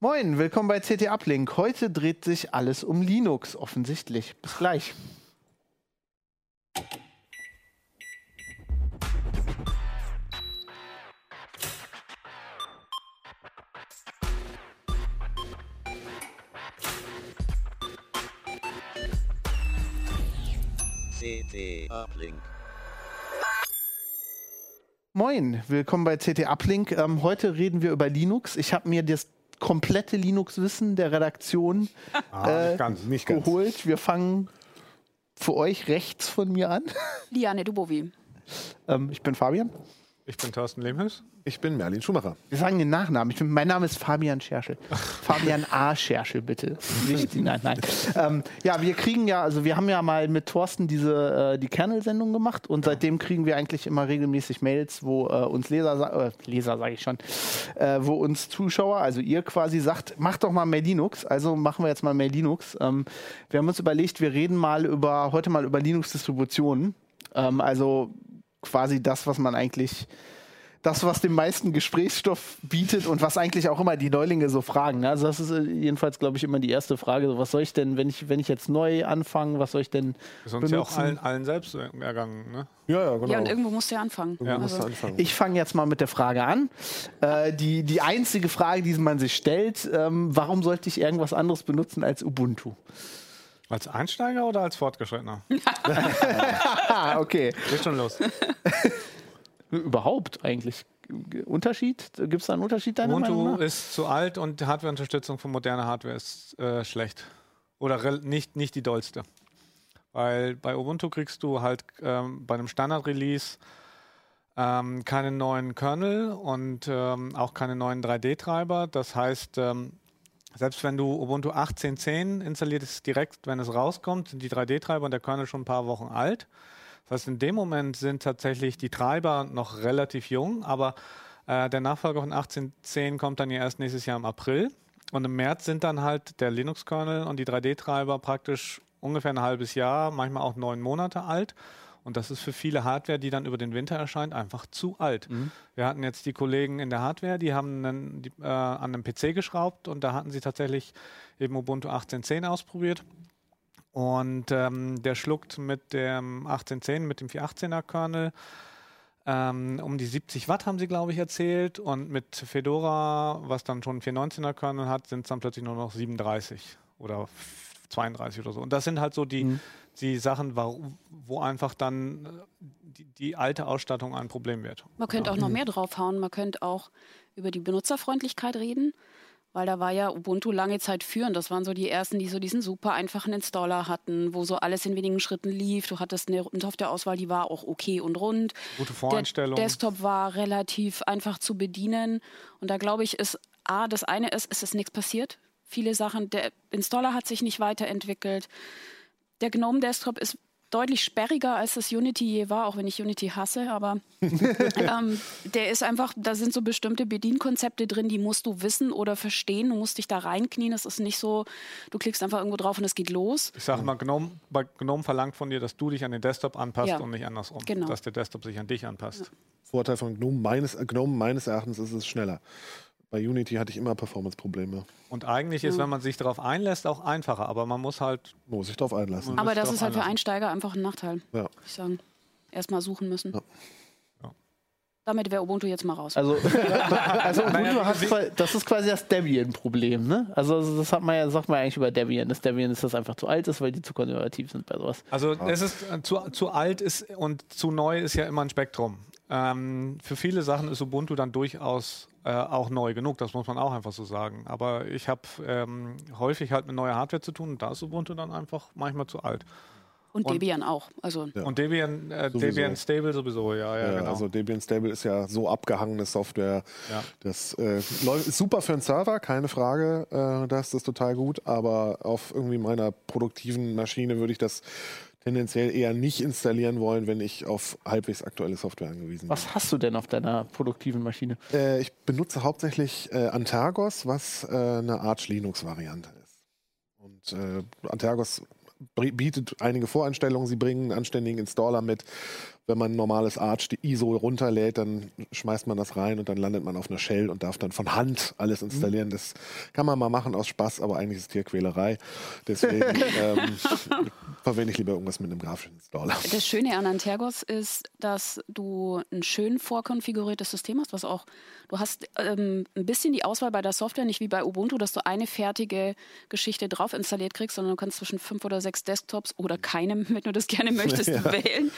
Moin, willkommen bei CT Uplink. Heute dreht sich alles um Linux, offensichtlich. Bis gleich. CT Uplink. Moin, willkommen bei CT Uplink. Ähm, heute reden wir über Linux. Ich habe mir das komplette Linux-Wissen der Redaktion Ah, äh, nicht ganz, geholt. Wir fangen für euch rechts von mir an. Liane Dubovi. Ähm, ich bin Fabian. Ich bin Thorsten Lehmhüß. Ich bin Merlin Schumacher. Wir sagen den Nachnamen. Ich bin, mein Name ist Fabian Scherschel. Fabian A. Scherschel, bitte. Nicht, nein, nein. Ähm, ja, wir kriegen ja, also wir haben ja mal mit Thorsten diese äh, die Kernel-Sendung gemacht und seitdem kriegen wir eigentlich immer regelmäßig Mails, wo äh, uns Leser, äh, Leser sage ich schon, äh, wo uns Zuschauer, also ihr quasi sagt, macht doch mal mehr Linux. Also machen wir jetzt mal mehr Linux. Ähm, wir haben uns überlegt, wir reden mal über heute mal über Linux-Distributionen. Ähm, also quasi das, was man eigentlich das, was den meisten Gesprächsstoff bietet und was eigentlich auch immer die Neulinge so fragen. Also das ist äh, jedenfalls, glaube ich, immer die erste Frage. So, was soll ich denn, wenn ich, wenn ich jetzt neu anfange, was soll ich denn Ist uns ja auch benutzen? allen, allen selbst ergangen. Ne? Ja, ja, genau. Ja, und irgendwo musst du ja anfangen. Ja. musst du Also, anfangen. Ich fange jetzt mal mit der Frage an. Äh, die, die einzige Frage, die man sich stellt, ähm, warum sollte ich irgendwas anderes benutzen als Ubuntu? Als Einsteiger oder als Fortgeschrittener? Okay. Geht schon los. Überhaupt eigentlich. Unterschied? Gibt es da einen Unterschied deiner Meinung Ubuntu nach? ist zu alt und die Hardwareunterstützung von moderner Hardware ist äh, schlecht. Oder nicht, nicht die dollste. Weil bei Ubuntu kriegst du halt ähm, bei einem Standard-Release ähm, keine neuen Kernel und ähm, auch keine neuen 3D-Treiber. Das heißt, ähm, selbst wenn du Ubuntu 18.10 installiert ist, direkt, wenn es rauskommt, sind die 3D-Treiber und der Kernel schon ein paar Wochen alt. Das heißt, in dem Moment sind tatsächlich die Treiber noch relativ jung, aber äh, der Nachfolger von 18.10 kommt dann ja erst nächstes Jahr im April. Und im März sind dann halt der Linux-Kernel und die 3D-Treiber praktisch ungefähr ein halbes Jahr, manchmal auch neun Monate alt. Und das ist für viele Hardware, die dann über den Winter erscheint, einfach zu alt. Wir hatten jetzt die Kollegen in der Hardware, die haben einen, die, äh, an einem PC geschraubt und da hatten sie tatsächlich eben Ubuntu 18.10 ausprobiert. Und ähm, der schluckt mit dem 1810, mit dem 418er Kernel ähm, um die 70 Watt, haben sie, glaube ich, erzählt. Und mit Fedora, was dann schon einen 419er Kernel hat, sind es dann plötzlich nur noch 37 oder 32 oder so. Und das sind halt so die, Mhm. die Sachen, wo, wo einfach dann äh, die, die alte Ausstattung ein Problem wird. man könnte auch Mhm. noch mehr draufhauen. Man könnte auch über die Benutzerfreundlichkeit reden. Weil da war ja Ubuntu lange Zeit führend. Das waren so die ersten, die so diesen super einfachen Installer hatten, wo so alles in wenigen Schritten lief. Du hattest eine Softwareauswahl, die war auch okay und rund. Gute Der Voreinstellungen. Desktop war relativ einfach zu bedienen. Und da glaube ich, ist A, das eine ist, es ist nichts passiert. Viele Sachen, der Installer hat sich nicht weiterentwickelt. Der GNOME Desktop ist deutlich sperriger, als das Unity je war, auch wenn ich Unity hasse, aber ähm, der ist einfach, da sind so bestimmte Bedienkonzepte drin, die musst du wissen oder verstehen. Du musst dich da reinknien. Es ist nicht so, du klickst einfach irgendwo drauf und es geht los. Ich sage mal, GNOME, bei GNOME verlangt von dir, dass du dich an den Desktop anpasst Ja. und nicht andersrum. Genau. Dass der Desktop sich an dich anpasst. Vorteil von GNOME meines, GNOME meines Erachtens ist es schneller. Bei Unity hatte ich immer Performance-Probleme. Und eigentlich ist, Ja. wenn man sich darauf einlässt, auch einfacher. Aber man muss halt Muss ich drauf einlassen. Mhm. Aber das ist halt für einlassen. Einsteiger einfach ein Nachteil, Ja. würde ich sagen. Erstmal suchen müssen. Ja. Ja. Damit wäre Ubuntu jetzt mal raus. Also, also Ubuntu hat, das ist quasi das Debian-Problem, ne? Also das hat man ja, sagt man eigentlich über Debian, dass Debian ist, das einfach zu alt ist, weil die zu konservativ sind bei sowas. Also es ist äh, zu, zu alt ist und zu neu ist ja immer ein Spektrum. Ähm, für viele Sachen ist Ubuntu dann durchaus äh, auch neu genug, das muss man auch einfach so sagen. Aber ich habe ähm, häufig halt mit neuer Hardware zu tun und da ist Ubuntu dann einfach manchmal zu alt. Und und- Debian auch. Also Ja. Und Debian, äh. Debian Stable sowieso, ja, ja, Ja, genau. Also Debian Stable ist ja so abgehangene Software. Ja. Das äh, läuft, ist super für einen Server, keine Frage. Äh, das ist total gut. Aber auf irgendwie meiner produktiven Maschine würde ich das tendenziell eher nicht installieren wollen, wenn ich auf halbwegs aktuelle Software angewiesen bin. Was hast du denn auf deiner produktiven Maschine? Äh, ich benutze hauptsächlich äh, Antergos, was äh, eine Arch Linux-Variante ist. Und äh, Antergos br- bietet einige Voreinstellungen. Sie bringen einen anständigen Installer mit, wenn man ein normales Arch die ISO runterlädt, dann schmeißt man das rein und dann landet man auf einer Shell und darf dann von Hand alles installieren. Das kann man mal machen aus Spaß, aber eigentlich ist es Tierquälerei. Deswegen ähm, verwende ich lieber irgendwas mit einem grafischen Installer. Das Schöne an Antergos ist, dass du ein schön vorkonfiguriertes System hast, was auch, du hast ähm, ein bisschen die Auswahl bei der Software, nicht wie bei Ubuntu, dass du eine fertige Geschichte drauf installiert kriegst, sondern du kannst zwischen fünf oder sechs Desktops oder keinem, wenn du das gerne möchtest, ja. wählen.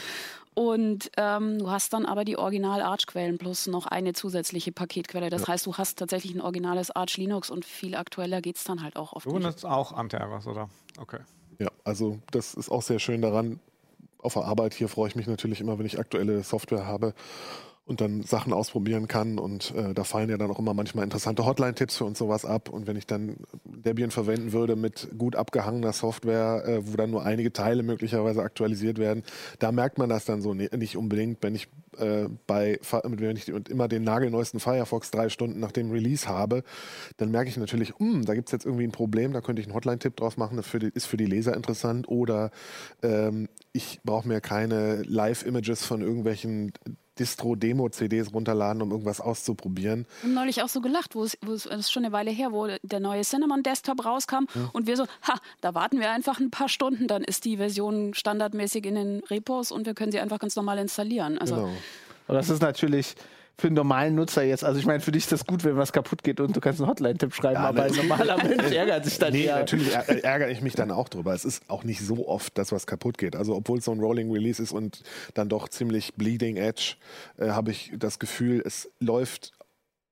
Und ähm, du hast dann aber die Original-Arch-Quellen plus noch eine zusätzliche Paketquelle. Das ja. heißt, du hast tatsächlich ein originales Arch Linux und viel aktueller geht es dann halt auch oft. Du benutzt auch Antergos, oder? Okay. Ja, also das ist auch sehr schön daran. Auf der Arbeit hier freue ich mich natürlich immer, wenn ich aktuelle Software habe und dann Sachen ausprobieren kann. Und äh, da fallen ja dann auch immer manchmal interessante Hotline-Tipps für uns sowas ab. Und wenn ich dann Debian verwenden würde mit gut abgehangener Software, äh, wo dann nur einige Teile möglicherweise aktualisiert werden, da merkt man das dann so ne, nicht unbedingt, wenn ich äh, bei wenn ich immer den nagelneuesten Firefox drei Stunden nach dem Release habe, dann merke ich natürlich, hm, da gibt es jetzt irgendwie ein Problem, da könnte ich einen Hotline-Tipp draus machen, das für die, ist für die Leser interessant. Oder ähm, ich brauche mir keine Live-Images von irgendwelchen Distro-Demo-CDs runterladen, um irgendwas auszuprobieren. Ich habe neulich auch so gelacht, wo es, wo es, das ist schon eine Weile her, wo der neue Cinnamon-Desktop rauskam ja. und wir so, ha, da warten wir einfach ein paar Stunden, dann ist die Version standardmäßig in den Repos und wir können sie einfach ganz normal installieren. Also, genau. Aber das ist natürlich für einen normalen Nutzer jetzt. Also ich meine, für dich ist das gut, wenn was kaputt geht und du kannst einen Hotline-Tipp schreiben, ja, aber ein normaler Mensch ärgert sich dann nee, eher. natürlich ärgere ich mich dann auch drüber. Es ist auch nicht so oft, dass was kaputt geht. Also obwohl es so ein Rolling Release ist und dann doch ziemlich bleeding edge, äh, habe ich das Gefühl, es läuft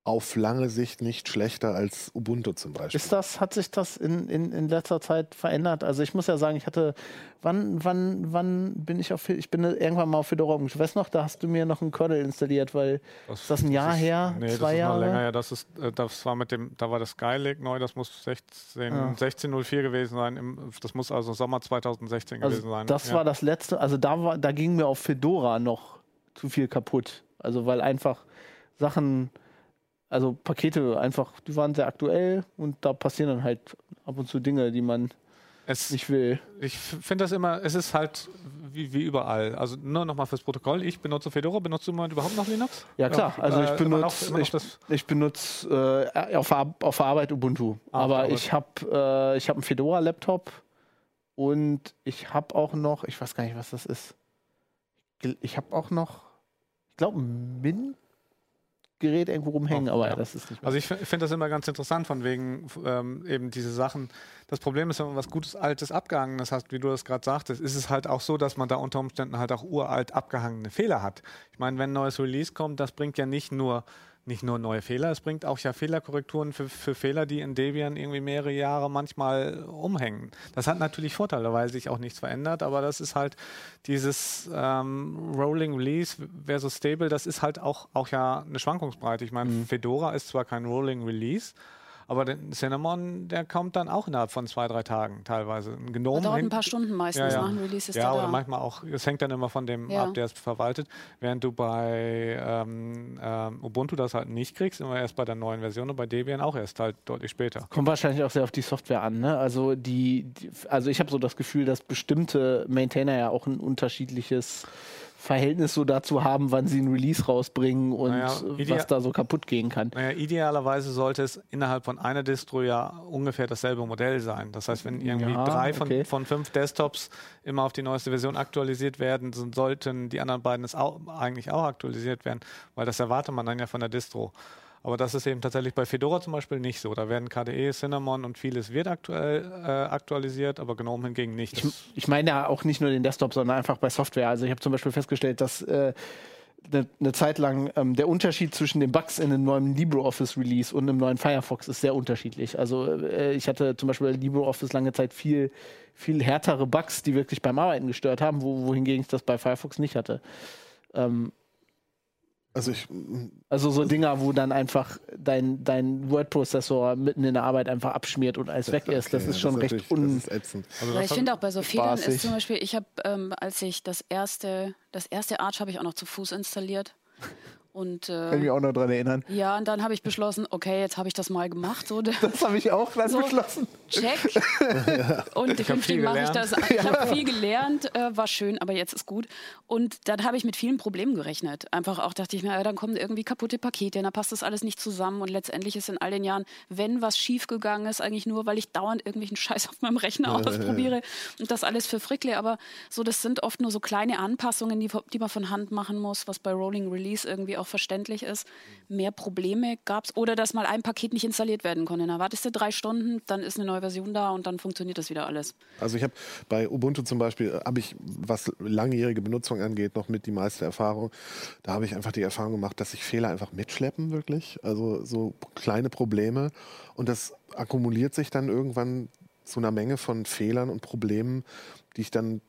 auf lange Sicht nicht schlechter als Ubuntu zum Beispiel. Ist das, hat sich das in, in, in letzter Zeit verändert? Also ich muss ja sagen, ich hatte, wann, wann, wann bin ich auf, ich bin irgendwann mal auf Fedora umgestellt. Weißt noch, da hast du mir noch einen Kernel installiert, weil, das, ist das ein Jahr das ist, her? Nee, zwei das ist Jahre? länger her. Das ist, äh, das war mit dem, da war das Skylake neu, das muss 16, ja. 1604 gewesen sein. das muss also Sommer 2016 also gewesen sein. Das ja. war das letzte, also da war, da ging mir auf Fedora noch zu viel kaputt. Also weil einfach Sachen, also Pakete einfach, die waren sehr aktuell und da passieren dann halt ab und zu Dinge, die man es, nicht will. Ich finde das immer, es ist halt wie, wie überall. Also nur nochmal fürs Protokoll, ich benutze Fedora, benutzt du mal überhaupt noch Linux? Ja klar, also ich äh, benutze ich, ich benutze äh, auf, auf Arbeit Ubuntu, ah, aber Arbeit. ich habe äh, ich hab einen Fedora-Laptop und ich habe auch noch, ich weiß gar nicht, was das ist. Ich habe auch noch, ich glaube, Mint Gerät irgendwo rumhängen, oh, aber ja. das ist nicht mehr. Also ich finde das immer ganz interessant, von wegen ähm, eben diese Sachen. Das Problem ist, wenn man was Gutes, Altes, Abgehangenes hat, wie du das gerade sagtest, ist es halt auch so, dass man da unter Umständen halt auch uralt abgehangene Fehler hat. Ich meine, wenn ein neues Release kommt, das bringt ja nicht nur nicht nur neue Fehler, es bringt auch ja Fehlerkorrekturen für, für Fehler, die in Debian irgendwie mehrere Jahre manchmal umhängen. Das hat natürlich Vorteile, weil sich auch nichts verändert, aber das ist halt dieses ähm, Rolling Release versus Stable, das ist halt auch, auch ja eine Schwankungsbreite. Ich meine, mhm. Fedora ist zwar kein Rolling Release, aber der Cinnamon, der kommt dann auch innerhalb von zwei, drei Tagen teilweise. Ein Gnome dauert ein paar Stunden meistens ja, ja. nach dem Release. Ist ja, oder da. manchmal auch, es hängt dann immer von dem ja. ab, der es verwaltet. Während du bei ähm, ähm, Ubuntu das halt nicht kriegst, immer erst bei der neuen Version und bei Debian auch erst halt deutlich später. Kommt wahrscheinlich auch sehr auf die Software an. Ne? Also, die, die also ich habe so das Gefühl, dass bestimmte Maintainer ja auch ein unterschiedliches Verhältnis so dazu haben, wann sie ein Release rausbringen und naja, was da so kaputt gehen kann. Naja, idealerweise sollte es innerhalb von einer Distro ja ungefähr dasselbe Modell sein. Das heißt, wenn irgendwie ja, drei von, okay. von fünf Desktops immer auf die neueste Version aktualisiert werden, sollten die anderen beiden es auch, eigentlich auch aktualisiert werden, weil das erwartet man dann ja von der Distro. Aber das ist eben tatsächlich bei Fedora zum Beispiel nicht so. Da werden KDE, Cinnamon und vieles wird aktuell äh, aktualisiert, aber GNOME hingegen nicht. Ich, ich, meine ja auch nicht nur den Desktop, sondern einfach bei Software. Also ich habe zum Beispiel festgestellt, dass äh, eine, eine Zeit lang ähm, der Unterschied zwischen den Bugs in einem neuen LibreOffice Release und einem neuen Firefox ist sehr unterschiedlich. Also äh, ich hatte zum Beispiel bei LibreOffice lange Zeit viel, viel härtere Bugs, die wirklich beim Arbeiten gestört haben, wo, wohingegen ich das bei Firefox nicht hatte. Ähm, also, ich, also so Dinger, wo dann einfach dein, dein Word-Prozessor mitten in der Arbeit einfach abschmiert und alles weg ist. Das ist schon das recht un... Also ich finde auch bei so Fehlern ist zum Beispiel, ich habe, ähm, als ich das erste, das erste Arch habe ich auch noch zu Fuß installiert. Und, äh, Kann ich mich auch noch dran erinnern. Ja, und dann habe ich beschlossen, okay, jetzt habe ich das mal gemacht. So, das habe ich auch dann so, beschlossen. Check. Und künftig mache ich das. Ich habe viel gelernt, äh, war schön, aber jetzt ist gut. Und dann habe ich mit vielen Problemen gerechnet. Einfach auch dachte ich mir, ja, dann kommen irgendwie kaputte Pakete, dann passt das alles nicht zusammen. Und letztendlich ist in all den Jahren, wenn was schiefgegangen ist, eigentlich nur, weil ich dauernd irgendwelchen Scheiß auf meinem Rechner ausprobiere und das alles für Frickle. Aber so, das sind oft nur so kleine Anpassungen, die, die man von Hand machen muss, was bei Rolling Release irgendwie auch verständlich ist. Mehr Probleme gab es. Oder dass mal ein Paket nicht installiert werden konnte. Dann wartest du drei Stunden, dann ist eine neue Version da und dann funktioniert das wieder alles. Also ich habe bei Ubuntu zum Beispiel, äh, habe ich, was langjährige Benutzung angeht, noch mit die meiste Erfahrung. Da habe ich einfach die Erfahrung gemacht, dass sich Fehler einfach mitschleppen, wirklich. Also so kleine Probleme. Und das akkumuliert sich dann irgendwann zu einer Menge von Fehlern und Problemen, die ich dann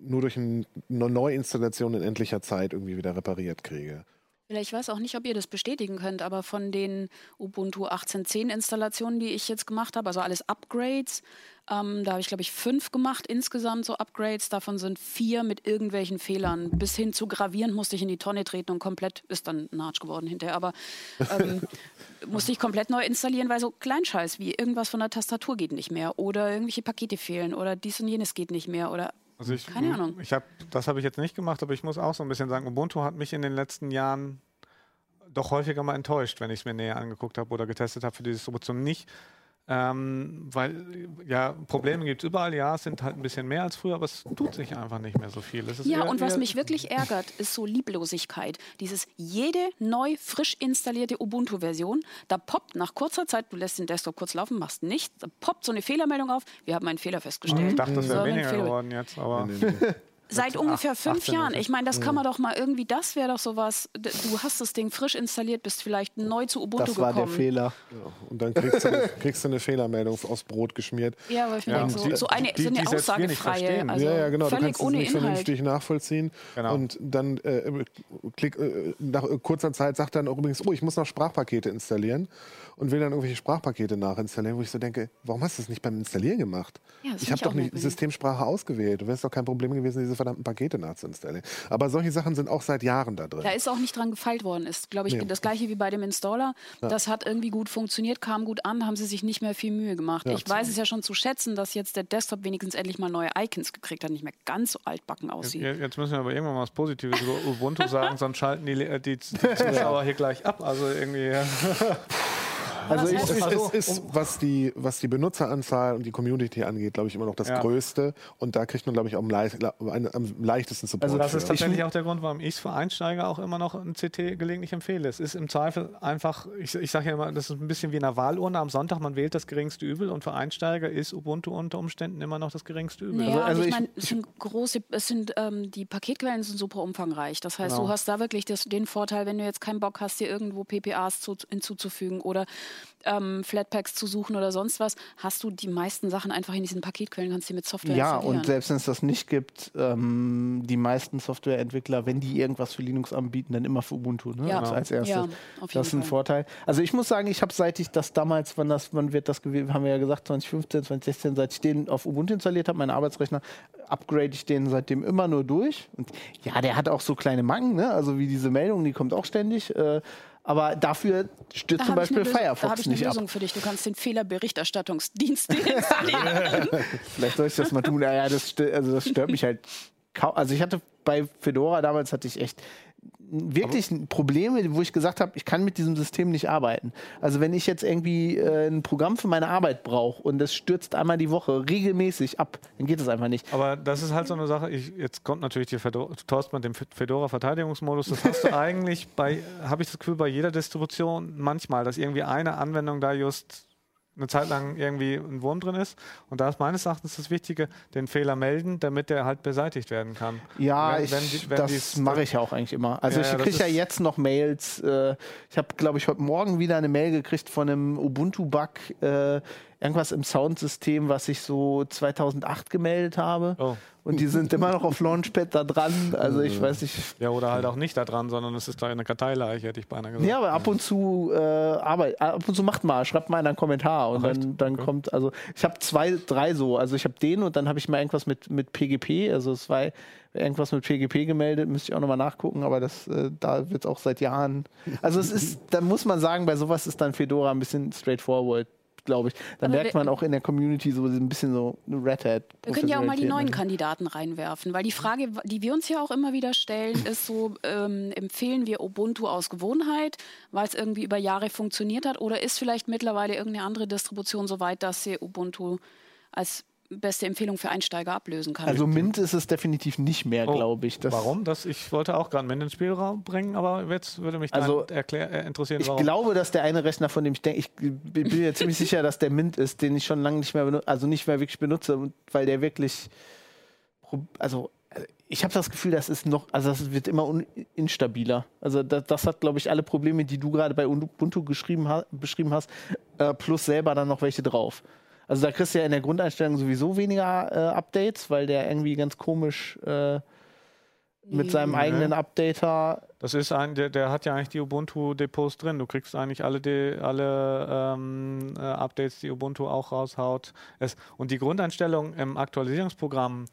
nur durch eine Neuinstallation in endlicher Zeit irgendwie wieder repariert kriege. Ich weiß auch nicht, ob ihr das bestätigen könnt, aber von den Ubuntu 18.10 Installationen, die ich jetzt gemacht habe, also alles Upgrades, ähm, da habe ich, glaube ich, fünf gemacht insgesamt, so Upgrades. Davon sind vier mit irgendwelchen Fehlern. Bis hin zu gravierend musste ich in die Tonne treten und komplett, ist dann ein Arsch geworden hinterher, aber ähm, musste ich komplett neu installieren, weil so Kleinscheiß wie irgendwas von der Tastatur geht nicht mehr oder irgendwelche Pakete fehlen oder dies und jenes geht nicht mehr oder also ich, Keine Ahnung. Ich hab, das habe ich jetzt nicht gemacht, aber ich muss auch so ein bisschen sagen, Ubuntu hat mich in den letzten Jahren doch häufiger mal enttäuscht, wenn ich es mir näher angeguckt habe oder getestet habe für die Distribution. Nicht, ähm, weil, ja, Probleme gibt es überall, ja, es sind halt ein bisschen mehr als früher, aber es tut sich einfach nicht mehr so viel. ja, eher, und was mich wirklich ärgert, ist so Lieblosigkeit. Dieses jede neu, frisch installierte Ubuntu-Version, da poppt nach kurzer Zeit, du lässt den Desktop kurz laufen, machst nichts, da poppt so eine Fehlermeldung auf, wir haben einen Fehler festgestellt. Ich dachte, das wäre weniger geworden jetzt, aber... Seit ungefähr fünf Jahren. Ich meine, das kann man doch mal irgendwie, das wäre doch sowas. Du hast das Ding frisch installiert, bist vielleicht neu zu Ubuntu gekommen. Das war gekommen. der Fehler. Ja, und dann kriegst du, eine, kriegst du, eine Fehlermeldung aufs Brot geschmiert. Ja, aber ich ja. denke, so, so eine die, so eine aussagefreie. Also ja, ja, genau. Völlig du kannst ohne es nicht Inhalt. vernünftig nachvollziehen. Genau. Und dann äh, klick, äh, nach kurzer Zeit sagt dann auch übrigens, oh, ich muss noch Sprachpakete installieren und will dann irgendwelche Sprachpakete nachinstallieren, wo ich so denke, warum hast du das nicht beim Installieren gemacht? Ja, ich habe doch nicht Systemsprache ausgewählt. Du wärst doch kein Problem gewesen, diese verdammten Pakete nachzuinstallieren. Aber solche Sachen sind auch seit Jahren da drin. Da ist auch nicht dran gefeilt worden. Ist, glaube ich, nee. das gleiche wie bei dem Installer. Ja. Das hat irgendwie gut funktioniert, kam gut an, haben sie sich nicht mehr viel Mühe gemacht. Ja, ich weiß es ja schon zu schätzen, dass jetzt der Desktop wenigstens endlich mal neue Icons gekriegt hat, nicht mehr ganz so altbacken aussieht. Jetzt, jetzt müssen wir aber irgendwann mal was Positives über Ubuntu sagen, sonst schalten die, die, die Zuschauer hier gleich ab. Also irgendwie. Also ich, es, es ist, was die, was die Benutzeranzahl und die Community angeht, glaube ich, immer noch das ja. Größte. Und da kriegt man, glaube ich, auch am, leicht, am leichtesten Support. Also das ist tatsächlich auch der Grund, warum ich es für Einsteiger auch immer noch ein CT gelegentlich empfehle. Es ist im Zweifel einfach, ich, ich sage ja immer, das ist ein bisschen wie eine Wahlurne am Sonntag, man wählt das geringste Übel und für Einsteiger ist Ubuntu unter Umständen immer noch das geringste Übel. Naja, also, also ich, meine, es sind große, es sind, ähm, die Paketquellen sind super umfangreich. Das heißt, genau. du hast da wirklich das, den Vorteil, wenn du jetzt keinen Bock hast, dir irgendwo PPAs zu, hinzuzufügen oder ähm, Flatpaks zu suchen oder sonst was, hast du die meisten Sachen einfach in diesen Paketquellen, kannst du mit Software Ja, und selbst wenn es das nicht gibt, ähm, die meisten Softwareentwickler, wenn die irgendwas für Linux anbieten, dann immer für Ubuntu, ne? Ja. Also als erstes. Ja, das ist ein Fall. Vorteil. Also ich muss sagen, ich habe seit ich das damals, wann das, wann wird das gewesen, haben wir ja gesagt, 2015, 2016, seit ich den auf Ubuntu installiert habe, meinen Arbeitsrechner, upgrade ich den seitdem immer nur durch. Und ja, der hat auch so kleine Macken, ne? Also wie diese Meldung, die kommt auch ständig. Äh, aber dafür stürzt zum Beispiel Lösung, Firefox Da habe ich eine nicht Lösung ab. für dich. Du kannst den Fehlerberichterstattungsdienst installieren. Vielleicht soll ich das mal tun. Ja, das, stört, also das stört mich halt kaum. Also ich hatte bei Fedora damals hatte ich echt wirklich Aber Probleme, wo ich gesagt habe, ich kann mit diesem System nicht arbeiten. Also wenn ich jetzt irgendwie äh, ein Programm für meine Arbeit brauche und das stürzt einmal die Woche regelmäßig ab, dann geht es einfach nicht. Aber das ist halt so eine Sache, ich, jetzt kommt natürlich die Fedora, Thorsten mit dem Fedora-Verteidigungsmodus, das hast du eigentlich bei, habe ich das Gefühl, bei jeder Distribution manchmal, dass irgendwie eine Anwendung da just eine Zeit lang irgendwie ein Wurm drin ist. Und da ist meines Erachtens das Wichtige, den Fehler melden, damit der halt beseitigt werden kann. Ja, wenn, ich, wenn, wenn das mache ich ja auch eigentlich immer. Also ja, ich kriege ja jetzt noch Mails. Äh, ich habe, glaube ich, heute Morgen wieder eine Mail gekriegt von einem Ubuntu-Bug. Äh, irgendwas im Soundsystem, was ich so 2008 gemeldet habe. Oh. Und die sind immer noch auf Launchpad da dran. Also ich weiß nicht. Ja, oder halt auch nicht da dran, sondern es ist da eine Karteileiche, hätte ich beinahe gesagt. Ja, aber ab und zu äh, Arbeit, ab und zu macht mal, schreibt mal einen Kommentar und Ach, dann, dann Okay. kommt, also ich habe zwei, drei so. Also ich habe den und dann habe ich mal irgendwas mit, mit PGP, also es war irgendwas mit PGP gemeldet, müsste ich auch nochmal nachgucken, aber das, äh, da wird es auch seit Jahren. Also es ist, da muss man sagen, bei sowas ist dann Fedora ein bisschen straightforward, glaube ich. Dann Aber merkt man auch in der Community so ein bisschen so eine Red Hat. Wir können ja auch mal die neuen Professionalität. Kandidaten reinwerfen, weil die Frage, die wir uns ja auch immer wieder stellen, ist so, ähm, empfehlen wir Ubuntu aus Gewohnheit, weil es irgendwie über Jahre funktioniert hat, oder ist vielleicht mittlerweile irgendeine andere Distribution so weit, dass sie Ubuntu als beste Empfehlung für Einsteiger ablösen kann? Also Mint ist es definitiv nicht mehr, Oh, glaube ich. Das, Warum? Das, ich wollte auch gerade Mint ins Spielraum bringen, aber jetzt würde mich Also, erklär, äh, interessieren, Ich warum. glaube, dass der eine Rechner, von dem ich denke, ich bin mir ziemlich sicher, dass der Mint ist, den ich schon lange nicht mehr benutze, also nicht mehr wirklich benutze, weil der wirklich, also ich habe das Gefühl, das ist noch, also das wird immer un, instabiler. Also das, das hat, glaube ich, alle Probleme, die du gerade bei Ubuntu geschrieben ha, beschrieben hast, äh, plus selber dann noch welche drauf. Also da kriegst du ja in der Grundeinstellung sowieso weniger äh, Updates, weil der irgendwie ganz komisch äh, mit seinem eigenen Updater Das ist ein, der, der hat ja eigentlich die Ubuntu-Depots drin. Du kriegst eigentlich alle, die, alle ähm, äh, Updates, die Ubuntu auch raushaut. Es, und die Grundeinstellung im Aktualisierungsprogramm,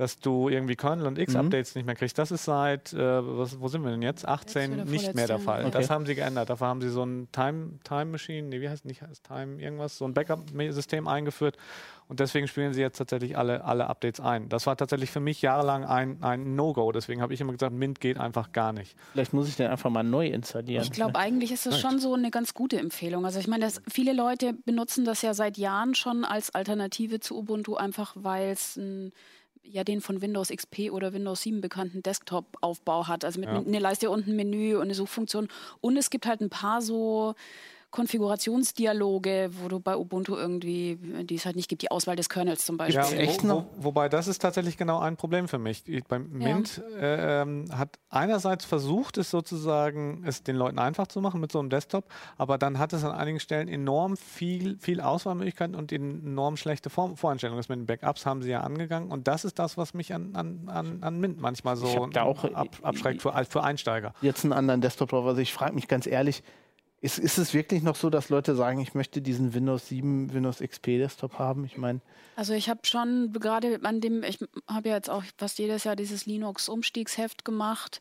dass du irgendwie Kernel und Mhm. X-Updates nicht mehr kriegst, das ist seit, äh, was, wo sind wir denn jetzt? 18 oder nicht mehr der Fall. Jahr. Das Okay. haben sie geändert. Dafür haben sie so ein Time, Time Machine, nee, wie heißt nicht heißt Time irgendwas, so ein Backup-System eingeführt. Und deswegen spielen sie jetzt tatsächlich alle, alle Updates ein. Das war tatsächlich für mich jahrelang ein, ein No-Go. Deswegen habe ich immer gesagt, Mint geht einfach gar nicht. Vielleicht muss ich den einfach mal neu installieren. Ich glaube, eigentlich ist das schon so eine ganz gute Empfehlung. Also ich meine, dass viele Leute benutzen das ja seit Jahren schon als Alternative zu Ubuntu, einfach weil es ein ja den von Windows XP oder Windows 7 bekannten Desktop-Aufbau hat. Also mit Ja. einer Leiste und ein Menü und eine Suchfunktion. Und es gibt halt ein paar so Konfigurationsdialoge, wo du bei Ubuntu irgendwie, die es halt nicht gibt, die Auswahl des Kernels zum Beispiel. Ja, echt noch? wo, wobei das ist tatsächlich genau ein Problem für mich. Ich, beim Mint äh, ähm, hat einerseits versucht, es sozusagen es den Leuten einfach zu machen mit so einem Desktop, aber dann hat es an einigen Stellen enorm viel, viel Auswahlmöglichkeiten und enorm schlechte Vor Voreinstellungen. Das mit den Backups haben sie ja angegangen und das ist das, was mich an, an, an, an Mint manchmal so da auch- ab, abschreckt für, für Einsteiger. jetzt einen anderen Desktop drauf. Also ich frage mich ganz ehrlich, ist, ist es wirklich noch so, dass Leute sagen, ich möchte diesen Windows 7, Windows XP Desktop haben? Ich meine, Also ich habe schon gerade an dem, ich habe ja jetzt auch fast jedes Jahr dieses Linux-Umstiegsheft gemacht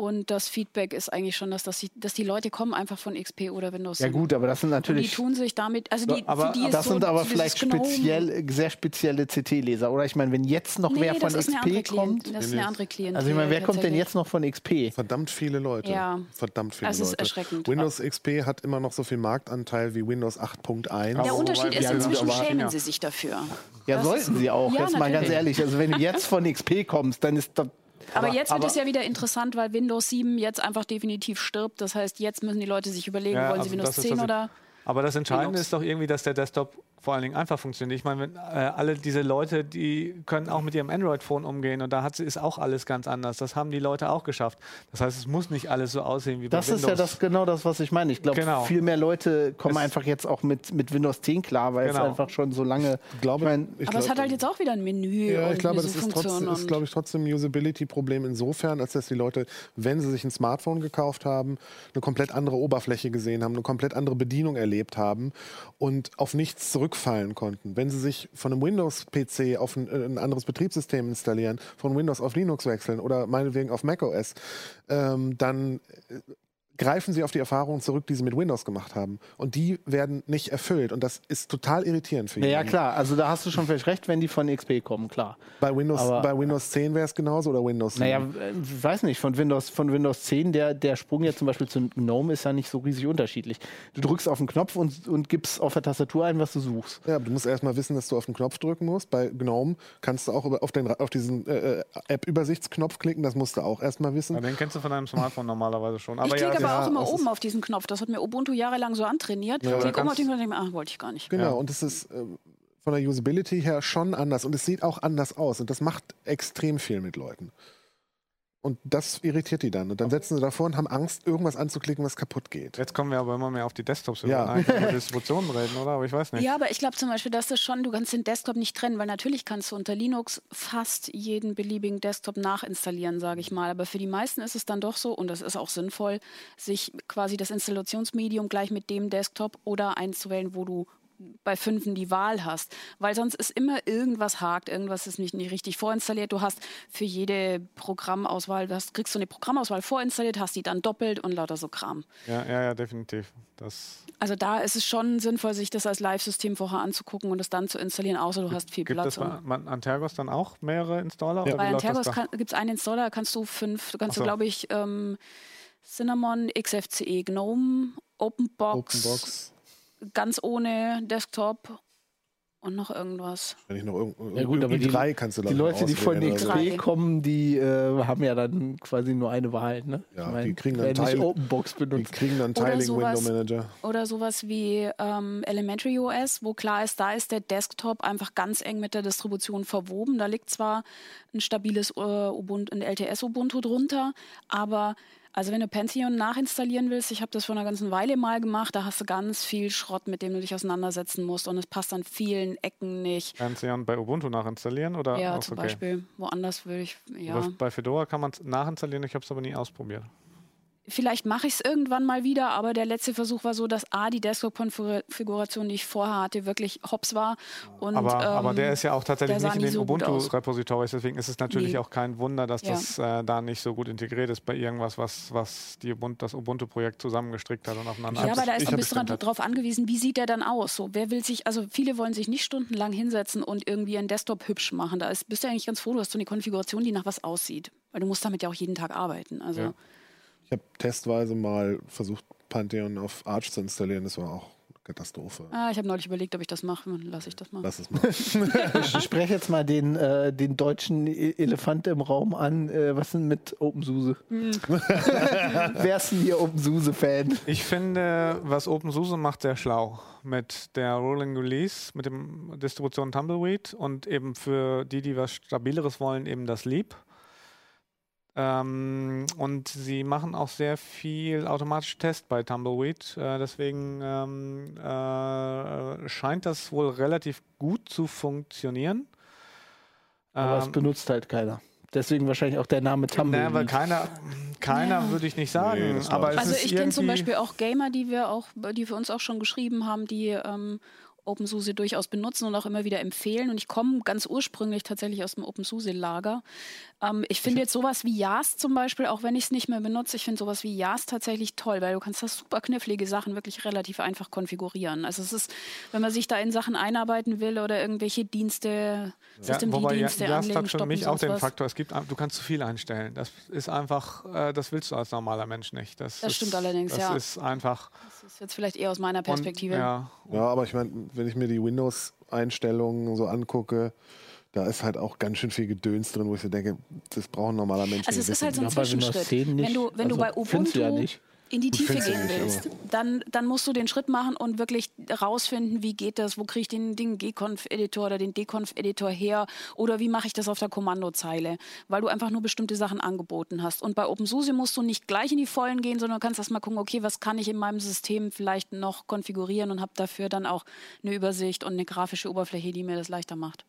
und das Feedback ist eigentlich schon, dass, dass, die, dass die Leute kommen einfach von XP oder Windows ja 7. gut, aber das sind Und die natürlich, tun sich damit, also die, aber- für die ist das so, sind aber vielleicht speziell, sehr spezielle CT-Leser. Oder ich meine, wenn jetzt noch Nee, wer das von ist XP kommt, Klient, das ist eine andere Klientel. also ich meine, wer kommt denn jetzt noch von XP? Verdammt viele Leute. Ja. Verdammt viele Es ist Leute. erschreckend. Windows XP hat immer noch so viel Marktanteil wie Windows 8.1. Der Unterschied ist, inzwischen schämen ja. sie sich dafür. Ja, Das sollten ist- sie auch. Ja, jetzt mal ganz natürlich. ehrlich. Also wenn du jetzt von XP kommst, dann ist das. Aber, jetzt wird aber- es ja wieder interessant, weil Windows 7 jetzt einfach definitiv stirbt. Das heißt, jetzt müssen die Leute sich überlegen, Ja, wollen sie also Windows das ist 10 das- oder Aber das Entscheidende Linux. ist doch irgendwie, dass der Desktop vor allen Dingen einfach funktioniert. Ich meine, wenn, äh, alle diese Leute, die können auch mit ihrem Android-Phone umgehen und da hat, ist auch alles ganz anders. Das haben die Leute auch geschafft. Das heißt, es muss nicht alles so aussehen wie bei Das Windows. ist ja das genau das, was ich meine. Ich glaube, Genau. viel mehr Leute kommen Es- einfach jetzt auch mit, mit Windows 10 klar, weil Genau. es einfach schon so lange. Ich glaube, mein, ich Aber es glaub- hat halt jetzt auch wieder ein Menü Ja, und ich glaube, das ist, trotzdem, ist, glaube ich, trotzdem ein Usability-Problem insofern, als dass die Leute, wenn sie sich ein Smartphone gekauft haben, eine komplett andere Oberfläche gesehen haben, eine komplett andere Bedienung erlebt haben und auf nichts zurückfallen konnten. Wenn sie sich von einem Windows-PC auf ein, äh, ein anderes Betriebssystem installieren, von Windows auf Linux wechseln oder meinetwegen auf macOS, ähm, dann äh, greifen sie auf die Erfahrungen zurück, die sie mit Windows gemacht haben. Und die werden nicht erfüllt. Und das ist total irritierend für ja, ja, klar. Also da hast du schon völlig recht, wenn die von XP kommen, klar. Bei Windows, Aber- bei Windows 10 wäre es genauso oder Windows 7? Naja, äh, weiß nicht, von Windows, von Windows 10, der, der Sprung jetzt zum Beispiel zum GNOME ist ja nicht so riesig unterschiedlich. Du drückst auf den Knopf und, und gibst auf der Tastatur ein, was du suchst. Ja, aber du musst erstmal wissen, dass du auf den Knopf drücken musst. Bei GNOME kannst du auch über, auf, den, auf diesen äh, App-Übersichtsknopf klicken. Das musst du auch erstmal wissen. Ja, den kennst du von deinem Smartphone normalerweise schon. Aber ich ja, ja, auch immer das oben auf diesen Knopf. Das hat mir Ubuntu jahrelang so antrainiert. Ja, da oben auf den Knopf und denke ach, wollte ich gar nicht. Genau, Ja. und es ist äh, von der Usability her schon anders und es sieht auch anders aus und das macht extrem viel mit Leuten. Und das irritiert die dann. Und dann setzen sie davor und haben Angst, irgendwas anzuklicken, was kaputt geht. Jetzt kommen wir aber immer mehr auf die Desktops, Ja. über Distributionen reden, oder? Aber ich weiß nicht. Ja, aber ich glaube zum Beispiel, dass das schon, du kannst den Desktop nicht trennen, weil natürlich kannst du unter Linux fast jeden beliebigen Desktop nachinstallieren, sage ich mal. Aber für die meisten ist es dann doch so, und das ist auch sinnvoll, sich quasi das Installationsmedium gleich mit dem Desktop oder einzuwählen, wo du bei fünfen die Wahl hast. Weil sonst ist immer irgendwas hakt, irgendwas ist nicht, nicht richtig vorinstalliert. Du hast für jede Programmauswahl, du hast, kriegst du eine Programmauswahl vorinstalliert, hast die dann doppelt und lauter so Kram. Ja, ja, ja, definitiv. Das Also da ist es schon sinnvoll, sich das als Live-System vorher anzugucken und es dann zu installieren, außer du hast viel gibt Platz. es bei bei Antergos dann auch mehrere Installer? Oder Bei Antergos gibt es einen Installer, da kannst du fünf, du kannst so. du, glaube ich, ähm, Cinnamon, XFCE, GNOME, OpenBox, Openbox. Ganz ohne Desktop und noch irgendwas. Wenn ich noch irgend Ja gut, aber die- i3 kannst du Die ich, Leute, die von. Drei. XP kommen, die äh, haben ja dann quasi nur eine Wahl. Ne? Ja, die kriegen dann Teil- Openbox Die benutzt. kriegen dann Oder Tiling sowas. Window Manager. Oder sowas wie ähm, Elementary OS, wo klar ist, da ist der Desktop einfach ganz eng mit der Distribution verwoben. Da liegt zwar ein stabiles äh, Ubuntu, ein LTS-Ubuntu drunter, aber also wenn du Pantheon nachinstallieren willst, ich habe das vor einer ganzen Weile mal gemacht, da hast du ganz viel Schrott, mit dem du dich auseinandersetzen musst und es passt an vielen Ecken nicht. Pantheon bei Ubuntu nachinstallieren? Oder? Ja, zum okay. Beispiel. Woanders würde ich, ja. Bei Fedora kann man es nachinstallieren, ich habe es aber nie ausprobiert. Vielleicht mache ich es irgendwann mal wieder, aber der letzte Versuch war so, dass A, die Desktop-Konfiguration, die ich vorher hatte, wirklich hops war. Und, aber, aber ähm, der ist ja auch tatsächlich nicht in den so. Ubuntu-Repositories, deswegen ist es natürlich Nee. auch kein Wunder, dass Ja. das äh, da nicht so gut integriert ist bei irgendwas, was, was die Ubuntu, das Ubuntu-Projekt zusammengestrickt hat und aufeinander Ja, aber da ist ich ein bisschen darauf angewiesen, wie sieht der dann aus? So, wer will sich, also viele wollen sich nicht stundenlang hinsetzen und irgendwie einen Desktop hübsch machen. Da ist, bist du eigentlich ganz froh, du hast so eine Konfiguration, die nach was aussieht. Weil du musst damit ja auch jeden Tag arbeiten. Also Ja. Ich habe testweise mal versucht, Pantheon auf Arch zu installieren. Das war auch eine Katastrophe. ah, ich habe neulich überlegt, ob ich das mache. Lass ich das mal. Lass es mal. Ich spreche jetzt mal den, äh, den deutschen E- Elefant im Raum an. Äh, was denn mit OpenSUSE? Hm. Wer ist denn hier OpenSUSE-Fan? Ich finde, was OpenSUSE macht, sehr schlau. Mit der Rolling Release, mit dem Distribution Tumbleweed und eben für die, die was Stabileres wollen, eben das Leap. Ähm, und sie machen auch sehr viel automatische Test bei Tumbleweed. Äh, deswegen ähm, äh, scheint das wohl relativ gut zu funktionieren. Aber es Ähm, benutzt halt keiner. Deswegen wahrscheinlich auch der Name Tumbleweed. naja, weil keiner, keiner Ja. würde ich nicht sagen. Nee, aber es Also ist ich kenne zum Beispiel auch Gamer, die wir auch, die für uns auch schon geschrieben haben, die ähm, OpenSUSE durchaus benutzen und auch immer wieder empfehlen. Und ich komme ganz ursprünglich tatsächlich aus dem OpenSUSE-Lager. Ähm, ich finde jetzt sowas wie Yast zum Beispiel, auch wenn ich es nicht mehr benutze, ich finde sowas wie Yast tatsächlich toll, weil du kannst da super knifflige Sachen wirklich relativ einfach konfigurieren. Also es ist, wenn man sich da in Sachen einarbeiten will oder irgendwelche Dienste, Ja, ja, Systemdienste das anlegen, hat für mich auch den was. Faktor, es gibt, du kannst zu viel einstellen. Das ist einfach, äh, das willst du als normaler Mensch nicht. Das, Das ist, stimmt allerdings, das ja. ist einfach. Das ist jetzt vielleicht eher aus meiner Perspektive. Und, ja, Ja, aber ich meine, wenn ich mir die Windows-Einstellungen so angucke, da ist halt auch ganz schön viel Gedöns drin, wo ich so denke, das braucht ein normaler Mensch. Also nicht es ist halt so ein Zwischenschritt. 10 nicht. Wenn du, wenn du bei Also, findest Ubuntu du ja nicht. In die Tiefe gehen nicht, willst, dann, dann musst du den Schritt machen und wirklich rausfinden, wie geht das, wo kriege ich den, den Gconf-Editor oder den Deconf-Editor her oder wie mache ich das auf der Kommandozeile, weil du einfach nur bestimmte Sachen angeboten hast. Und bei OpenSUSE musst du nicht gleich in die Vollen gehen, sondern kannst erst mal gucken, okay, was kann ich in meinem System vielleicht noch konfigurieren und habe dafür dann auch eine Übersicht und eine grafische Oberfläche, die mir das leichter macht.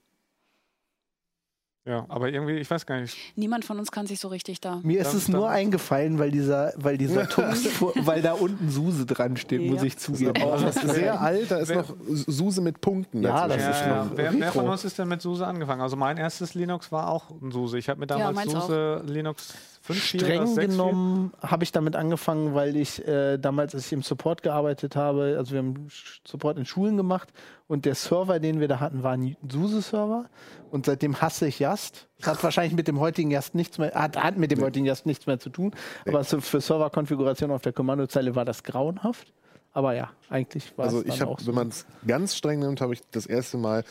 Ja, aber irgendwie, ich weiß gar nicht. Niemand von uns kann sich so richtig da. Mir ist es nur eingefallen, weil dieser, weil dieser Tux, weil da unten Suse dran steht, muss ich zugeben. Das ist sehr alt, da ist Wer- noch Suse mit Punkten. Ja, das Ja, ist ja. noch Wer, wer von uns ist denn mit SUSE angefangen? Also mein erstes Linux war auch ein SUSE. Ich habe mir damals. SUSE Linux 5 Streng genommen habe ich damit angefangen, weil ich äh, damals, als ich im Support gearbeitet habe, also wir haben Support in Schulen gemacht und der Server, den wir da hatten, war ein SUSE-Server und seitdem hasse ich Yast. Hat wahrscheinlich mit dem heutigen Yast nichts mehr, hat, hat mit dem heutigen Yast nichts mehr zu tun, aber so für Serverkonfiguration auf der Kommandozeile war das grauenhaft. Aber ja, eigentlich war Also es ich dann habe, auch so. wenn man es ganz streng nimmt, habe ich das erste Mal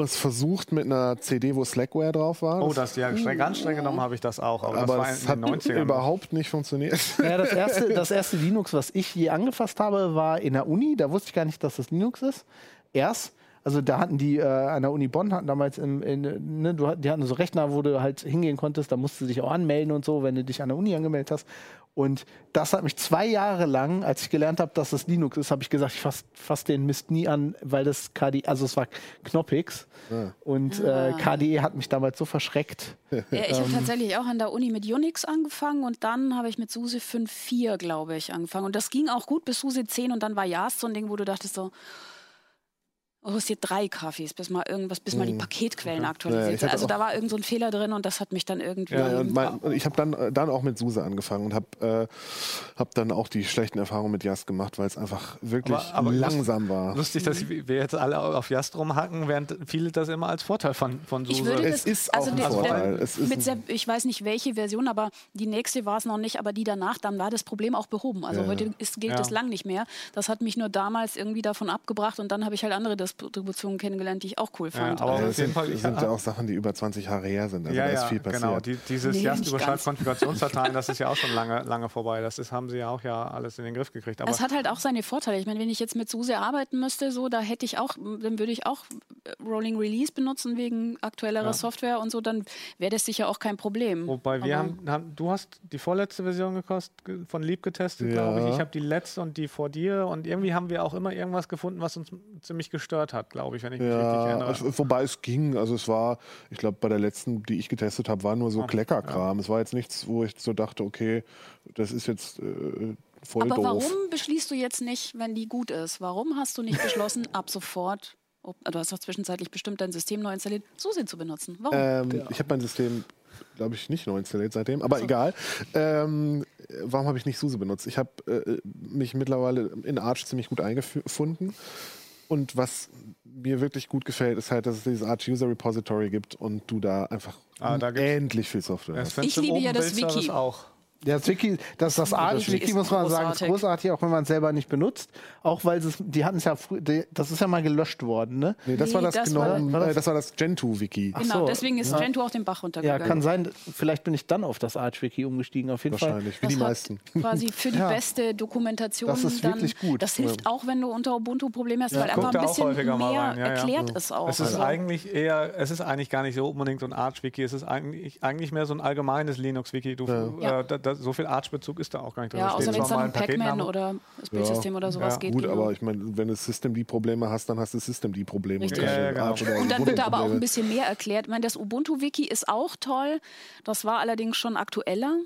was versucht mit einer CD, wo Slackware drauf war. Oh, das ja, streng, ganz streng genommen habe ich das auch. Aber, aber das es war hat in den 90ern. überhaupt nicht funktioniert. Ja, das erste, das erste Linux, was ich je angefasst habe, war in der Uni. Da wusste ich gar nicht, dass das Linux ist. Erst. Also da hatten die äh, an der Uni Bonn hatten damals im, in, ne, du, die hatten so Rechner, wo du halt hingehen konntest, da musst du dich auch anmelden und so, wenn du dich an der Uni angemeldet hast. Und das hat mich zwei Jahre lang, als ich gelernt habe, dass das Linux ist, habe ich gesagt, ich fasse fass den Mist nie an, weil das KDE, also es war Knoppix. Ja. Und äh, KDE hat mich damals so verschreckt. Ja, ich habe tatsächlich auch an der Uni mit Unix angefangen und dann habe ich mit SUSE 5.4, glaube ich, angefangen. Und das ging auch gut bis SUSE 10 und dann war JAS so ein Ding, wo du dachtest so, Oh, es hier drei Kaffees, bis mal irgendwas, bis mal die hm. Paketquellen okay. aktualisiert ja, Also da war irgend so ein Fehler drin und das hat mich dann irgendwie. Ja, und mein, ich habe dann, äh, dann auch mit SUSE angefangen und habe äh, hab dann auch die schlechten Erfahrungen mit Yast gemacht, weil es einfach wirklich aber, aber langsam war. Lustig, dass wir jetzt alle auf Yast rumhacken, während viele das immer als Vorteil von, von SUSE. Ich würde es ist also auch ein Vorteil. Der, mit sehr, ich weiß nicht welche Version, aber die nächste war es noch nicht, aber die danach, dann war das Problem auch behoben. Also ja, heute ist, gilt das lang nicht mehr. Das hat mich nur damals irgendwie davon abgebracht und dann habe ich halt andere Distributionen kennengelernt kennengelernt, die ich auch cool fand. Ja, aber also, auf jeden Fall sind, sind ja auch Sachen, die über 20 Jahre her sind. Also ja, da ist viel passiert. Genau, die, dieses nee, Jast-Überschalt-Konfigurationsdateien, das ist ja auch schon lange, lange vorbei. Das ist, haben sie ja auch ja alles in den Griff gekriegt. Aber es hat halt auch seine Vorteile. Ich meine, wenn ich jetzt mit SUSE arbeiten müsste, so, da hätte ich auch, dann würde ich auch äh, Rolling Release benutzen wegen aktuellerer ja. Software und so, dann wäre das sicher auch kein Problem. Wobei wir haben, haben, du hast die vorletzte Version gekostet, von Lieb getestet, ja. glaube ich. Ich habe die letzte und die vor dir und irgendwie haben wir auch immer irgendwas gefunden, was uns ziemlich gestört hat, glaube ich, wenn ich mich richtig erinnere. Also, wobei es ging, also es war, ich glaube, bei der letzten, die ich getestet habe, war nur so oh, Kleckerkram. Ja. Es war jetzt nichts, wo ich so dachte, okay, das ist jetzt äh, voll Aber doof. warum beschließt du jetzt nicht, wenn die gut ist? Warum hast du nicht beschlossen, ab sofort Oh, du hast doch zwischenzeitlich bestimmt dein System neu installiert, SUSE zu benutzen. Warum? Ähm, ja. Ich habe mein System, glaube ich, nicht neu installiert seitdem, aber so. egal. Ähm, warum habe ich nicht SUSE benutzt? Ich habe äh, mich mittlerweile in Arch ziemlich gut eingefunden. Und was mir wirklich gut gefällt, ist halt, dass es dieses Arch User Repository gibt und du da einfach ah, da endlich viel Software hast. Ich liebe ja das Wiki. Auch. Ja, das Wiki, das, das Arch-Wiki, muss man großartig. sagen, ist großartig, auch wenn man es selber nicht benutzt. Auch weil es, die hatten es ja früher, das ist ja mal gelöscht worden, ne? Nee, das nee, war das, das genommen, war, das, war das Gentoo-Wiki. Genau, so. deswegen ist ja. Gentoo auch den Bach runtergegangen. Ja, kann sein, vielleicht bin ich dann auf das Arch-Wiki umgestiegen, auf jeden Wahrscheinlich, Fall. wie die meisten. Quasi für die ja. beste Dokumentation. Das ist dann, wirklich gut. Das hilft auch, wenn du unter Ubuntu Probleme hast, weil einfach ein bisschen mehr erklärt ist auch. Es ist also. eigentlich eher, es ist eigentlich gar nicht so unbedingt so ein Arch-Wiki, es ist eigentlich, eigentlich mehr so ein allgemeines Linux-Wiki. Äh, so viel Arch-Bezug Bezug ist da auch gar nicht drin. Ja, außer wenn es dann Pac-Man oder das Bildsystem ja. oder sowas ja. geht. Gut, aber ich meine, wenn du System die Probleme hast, dann hast du System die Probleme. Richtig. Ja, genau. Und dann wird da aber auch ein bisschen mehr erklärt. Ich meine, das Ubuntu-Wiki ist auch toll. Das war allerdings schon aktueller.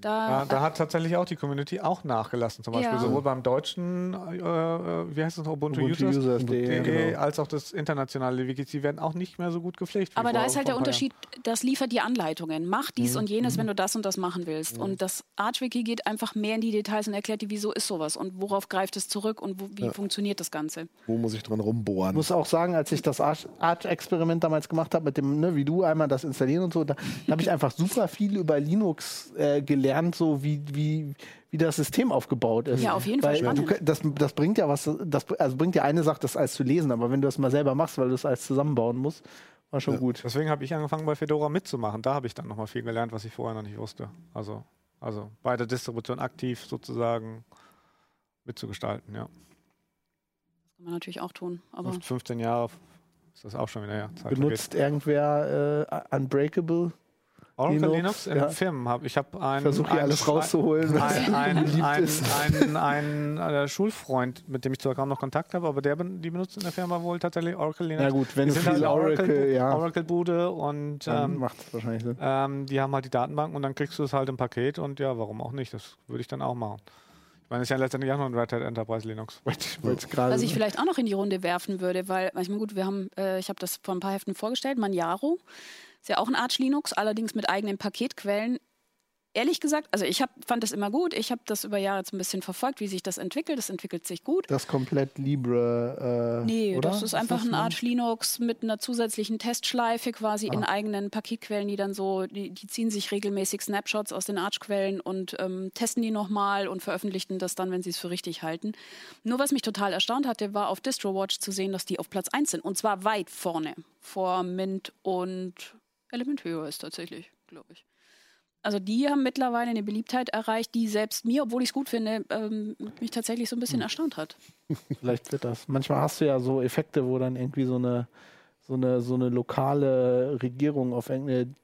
Da, ja, da hat tatsächlich auch die Community auch nachgelassen, zum Beispiel ja. sowohl beim deutschen, äh, wie heißt das, Ubuntu, Ubuntu Users, Users genau. als auch das internationale Wiki. Die werden auch nicht mehr so gut gepflegt. Aber da ist halt der Unterschied, das liefert die Anleitungen. Mach dies mhm. und jenes, mhm. wenn du das und das machen willst. Mhm. Und das Arch-Wiki geht einfach mehr in die Details und erklärt dir, wieso ist sowas und worauf greift es zurück und wo, wie ja. funktioniert das Ganze. Wo muss ich dran rumbohren? Ich muss auch sagen, als ich das Arch-Experiment damals gemacht habe, mit dem, ne, wie du einmal das installieren und so, da, da habe ich einfach super viel über Linux äh, gelernt, so wie wie, wie das System aufgebaut ist. Ja, auf jeden Fall spannend. Du, das, das bringt ja was, das, also bringt ja eine Sache, das alles zu lesen, aber wenn du das mal selber machst, weil du das alles zusammenbauen musst, war schon ja. gut. Deswegen habe ich angefangen bei Fedora mitzumachen. Da habe ich dann nochmal viel gelernt, was ich vorher noch nicht wusste. Also, also bei der Distribution aktiv sozusagen mitzugestalten, ja. Das kann man natürlich auch tun. Aber 15 Jahre ist das auch schon wieder, ja. Zeit Benutzt vergeht. irgendwer äh, Unbreakable? Oracle Linux, Linux in ja. Firmen habe ich habe einen versuche hier alles rauszuholen was ein, ein, ein, ein, ein, ein äh, Schulfreund mit dem ich zwar kaum noch Kontakt habe aber der die benutzt in der Firma wohl tatsächlich Oracle Linux ja gut wenn die du viel halt Oracle Oracle, ja. Oracle Bude und ähm, macht wahrscheinlich Sinn. Ähm, die haben halt die Datenbank und dann kriegst du es halt im Paket und ja warum auch nicht das würde ich dann auch machen ich meine, es ist ja letztendlich auch noch ein Red Hat Enterprise Linux. Was ich vielleicht auch noch in die Runde werfen würde, weil, ich meine, gut, wir haben, äh, ich habe das vor ein paar Heften vorgestellt, Manjaro ist ja auch ein Arch Linux, allerdings mit eigenen Paketquellen ehrlich gesagt, also ich hab, fand das immer gut. Ich habe das über Jahre jetzt ein bisschen verfolgt, wie sich das entwickelt. Das entwickelt sich gut. Das komplett Libre. Äh, nee, oder? das ist einfach ist ein Arch Linux mit einer zusätzlichen Testschleife quasi ah. in eigenen Paketquellen, die dann so, die, die, ziehen sich regelmäßig Snapshots aus den Arch-Quellen und ähm, testen die nochmal und veröffentlichen das dann, wenn sie es für richtig halten. Nur was mich total erstaunt hatte, war auf DistroWatch zu sehen, dass die auf Platz 1 sind. Und zwar weit vorne. Vor Mint und Element Hero ist tatsächlich, glaube ich. Also die haben mittlerweile eine Beliebtheit erreicht, die selbst mir, obwohl ich es gut finde, ähm, mich tatsächlich so ein bisschen erstaunt hat. Vielleicht wird das. Manchmal hast du ja so Effekte, wo dann irgendwie so eine, so eine, so eine lokale Regierung auf irgendeine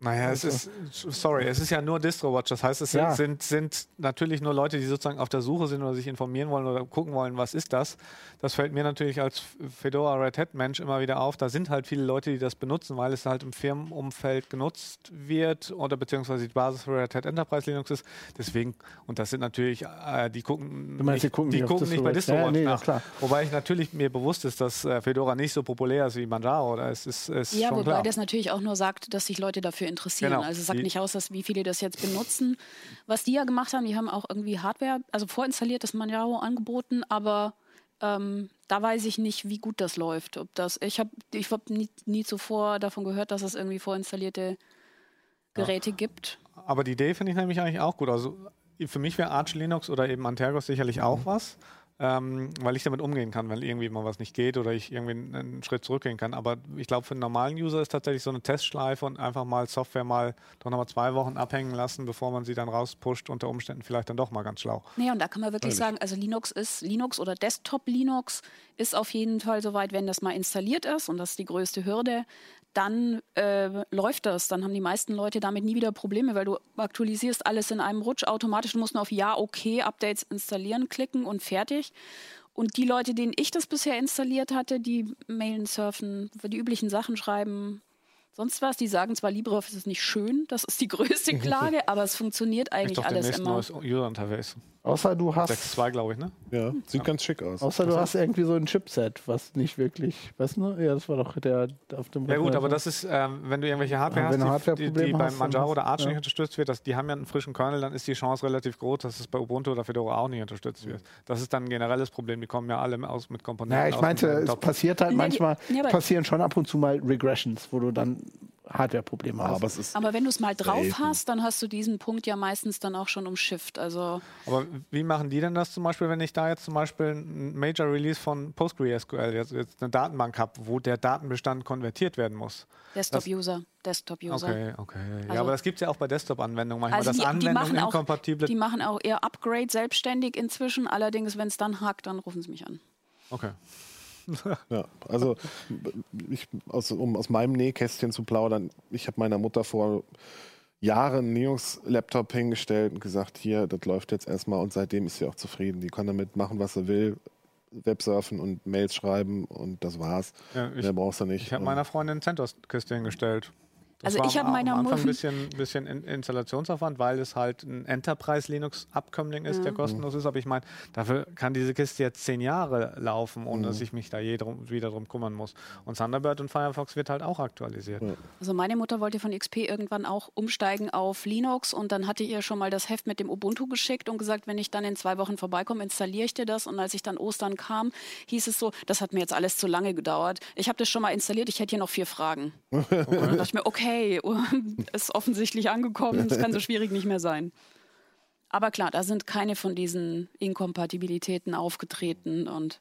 Naja, es ist, sorry, es ist ja nur DistroWatch. Das heißt, es sind, Ja. sind, sind natürlich nur Leute, die sozusagen auf der Suche sind oder sich informieren wollen oder gucken wollen, was ist das. Das fällt mir natürlich als Fedora Red Hat Mensch immer wieder auf. Da sind halt viele Leute, die das benutzen, weil es halt im Firmenumfeld genutzt wird oder beziehungsweise die Basis für Red Hat Enterprise Linux ist. Deswegen, und das sind natürlich, äh, die gucken, meinst, die gucken die nicht gucken nicht bei DistroWatch. Ja, nee, nach. klar. Wobei ich natürlich mir bewusst ist, dass äh, Fedora nicht so populär ist wie Manjaro. Oder es ist, ist Ja, schon wobei klar. das natürlich auch nur sagt, dass sich Leute dafür interessieren. Genau. Also es sagt nicht aus, dass wie viele das jetzt benutzen. Was die ja gemacht haben, die haben auch irgendwie Hardware, also vorinstaliertes Manjaro angeboten, aber ähm, da weiß ich nicht, wie gut das läuft. Ob das, ich habe ich hab nie, nie zuvor davon gehört, dass es irgendwie vorinstallierte Geräte gibt. Aber die Idee finde ich nämlich eigentlich auch gut. Also für mich wäre Arch Linux oder eben Antergos sicherlich auch was, ähm, weil ich damit umgehen kann, wenn irgendwie mal was nicht geht oder ich irgendwie einen, Schritt zurückgehen kann. Aber ich glaube, für einen normalen User ist tatsächlich so eine Testschleife und einfach mal Software mal doch nochmal zwei Wochen abhängen lassen, bevor man sie dann rauspusht, unter Umständen vielleicht dann doch mal ganz schlau. Nee, und da kann man wirklich sagen, also Linux ist, Linux oder Desktop Linux ist auf jeden Fall soweit, wenn das mal installiert ist, und das ist die größte Hürde, dann äh, läuft das. Dann haben die meisten Leute damit nie wieder Probleme, weil du aktualisierst alles in einem Rutsch automatisch. Du musst nur auf Ja, okay, Updates installieren klicken und fertig. Und die Leute, denen ich das bisher installiert hatte, die mailen, surfen, die üblichen Sachen schreiben, sonst was. Die sagen zwar, LibreOffice ist nicht schön, das ist die größte Klage, aber es funktioniert Ich eigentlich alles immer. neues User-Interface. Außer du hast, 6.2, glaube ich, ne? Ja, sieht ganz schick aus. außer du hast irgendwie so ein Chipset, was nicht wirklich, weißt du? Ja, das war doch der auf dem. Ja gut, aber das ist, ähm, wenn du irgendwelche Hardware Ja, hast, die, die, die Hardware-Probleme beim Manjaro oder Arch ja. nicht unterstützt wird, das, die haben ja einen frischen Kernel, dann ist die Chance relativ groß, dass es bei Ubuntu oder Fedora auch nicht unterstützt wird. Das ist dann ein generelles Problem, die kommen ja alle aus mit Komponenten. Ja, ich aus meinte, es passiert halt manchmal, ja, passieren schon ab und zu mal Regressions, wo du dann Hardware-Probleme hast. Aber ist Aber wenn du es mal drauf Selten. hast, dann hast du diesen Punkt ja meistens dann auch schon umschifft. Also Aber wie machen die denn das zum Beispiel, wenn ich da jetzt zum Beispiel ein Major Release von PostgreSQL, jetzt, jetzt eine Datenbank habe, wo der Datenbestand konvertiert werden muss? Desktop-User, Desktop-User. Okay, okay. ja, Also- aber das gibt es ja auch bei Desktop-Anwendungen manchmal, Also dass die, die, Anwendungen machen auch, inkompatible. die machen auch eher Upgrade selbstständig inzwischen. Allerdings, wenn es dann hakt, dann rufen sie mich an. okay. Ja, also ich, aus, um aus meinem Nähkästchen zu plaudern, ich habe meiner Mutter vor Jahren einen Linux-Laptop hingestellt und gesagt, hier, das läuft jetzt erstmal und seitdem ist sie auch zufrieden. Die kann damit machen, was sie will, Websurfen und Mails schreiben und das war's. Ja, ich Mehr brauchst du nicht. ich habe meiner Freundin CentOS-Kiste hingestellt. Das Also war ich habe meiner Anfang ein Mutter- bisschen, bisschen In Installationsaufwand, weil es halt ein Enterprise-Linux-Abkömmling ist, der kostenlos ist. Aber ich meine, dafür kann diese Kiste jetzt zehn Jahre laufen, ohne dass ich mich da je drum, wieder drum kümmern muss. Und Thunderbird und Firefox wird halt auch aktualisiert. Also meine Mutter wollte von XP irgendwann auch umsteigen auf Linux und dann hatte ich ihr schon mal das Heft mit dem Ubuntu geschickt und gesagt, wenn ich dann in zwei Wochen vorbeikomme, installiere ich dir das. Und als ich dann Ostern kam, hieß es so, das hat mir jetzt alles zu lange gedauert. Ich habe das schon mal installiert, ich hätte hier noch vier Fragen. Und dann dachte ich mir, okay, ist offensichtlich angekommen, es kann so schwierig nicht mehr sein. Aber klar, da sind keine von diesen Inkompatibilitäten aufgetreten und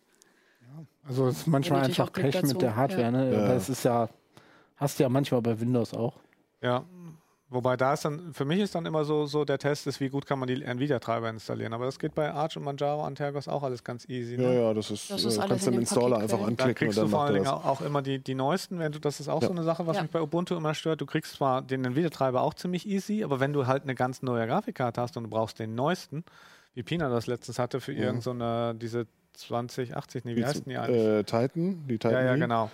Also es ist manchmal einfach Pech mit der Hardware, ja. ne? Ja. Es ist ja, hast du ja manchmal bei Windows auch. Ja. Wobei da ist dann, für mich ist dann immer so, so der Test ist, wie gut kann man die Nvidia-Treiber installieren. Aber das geht bei Arch und Manjaro und Tergos auch alles ganz easy. Ja, Ne? ja, das ist, Das ist äh, alles kannst du in den Installer Paket einfach drin. Da anklicken und kriegst du dann vor allen Dingen auch, immer die, die neuesten. Wenn du, das ist auch Ja. so eine Sache, was Ja. mich bei Ubuntu immer stört. Du kriegst zwar den Nvidia-Treiber auch ziemlich easy, aber wenn du halt eine ganz neue Grafikkarte hast und du brauchst den neuesten, wie Pina das letztens hatte für irgend so eine, diese 2080, nee, wie heißt denn die eigentlich? Äh, Titan, die Titan. ja, ja, Mii. genau.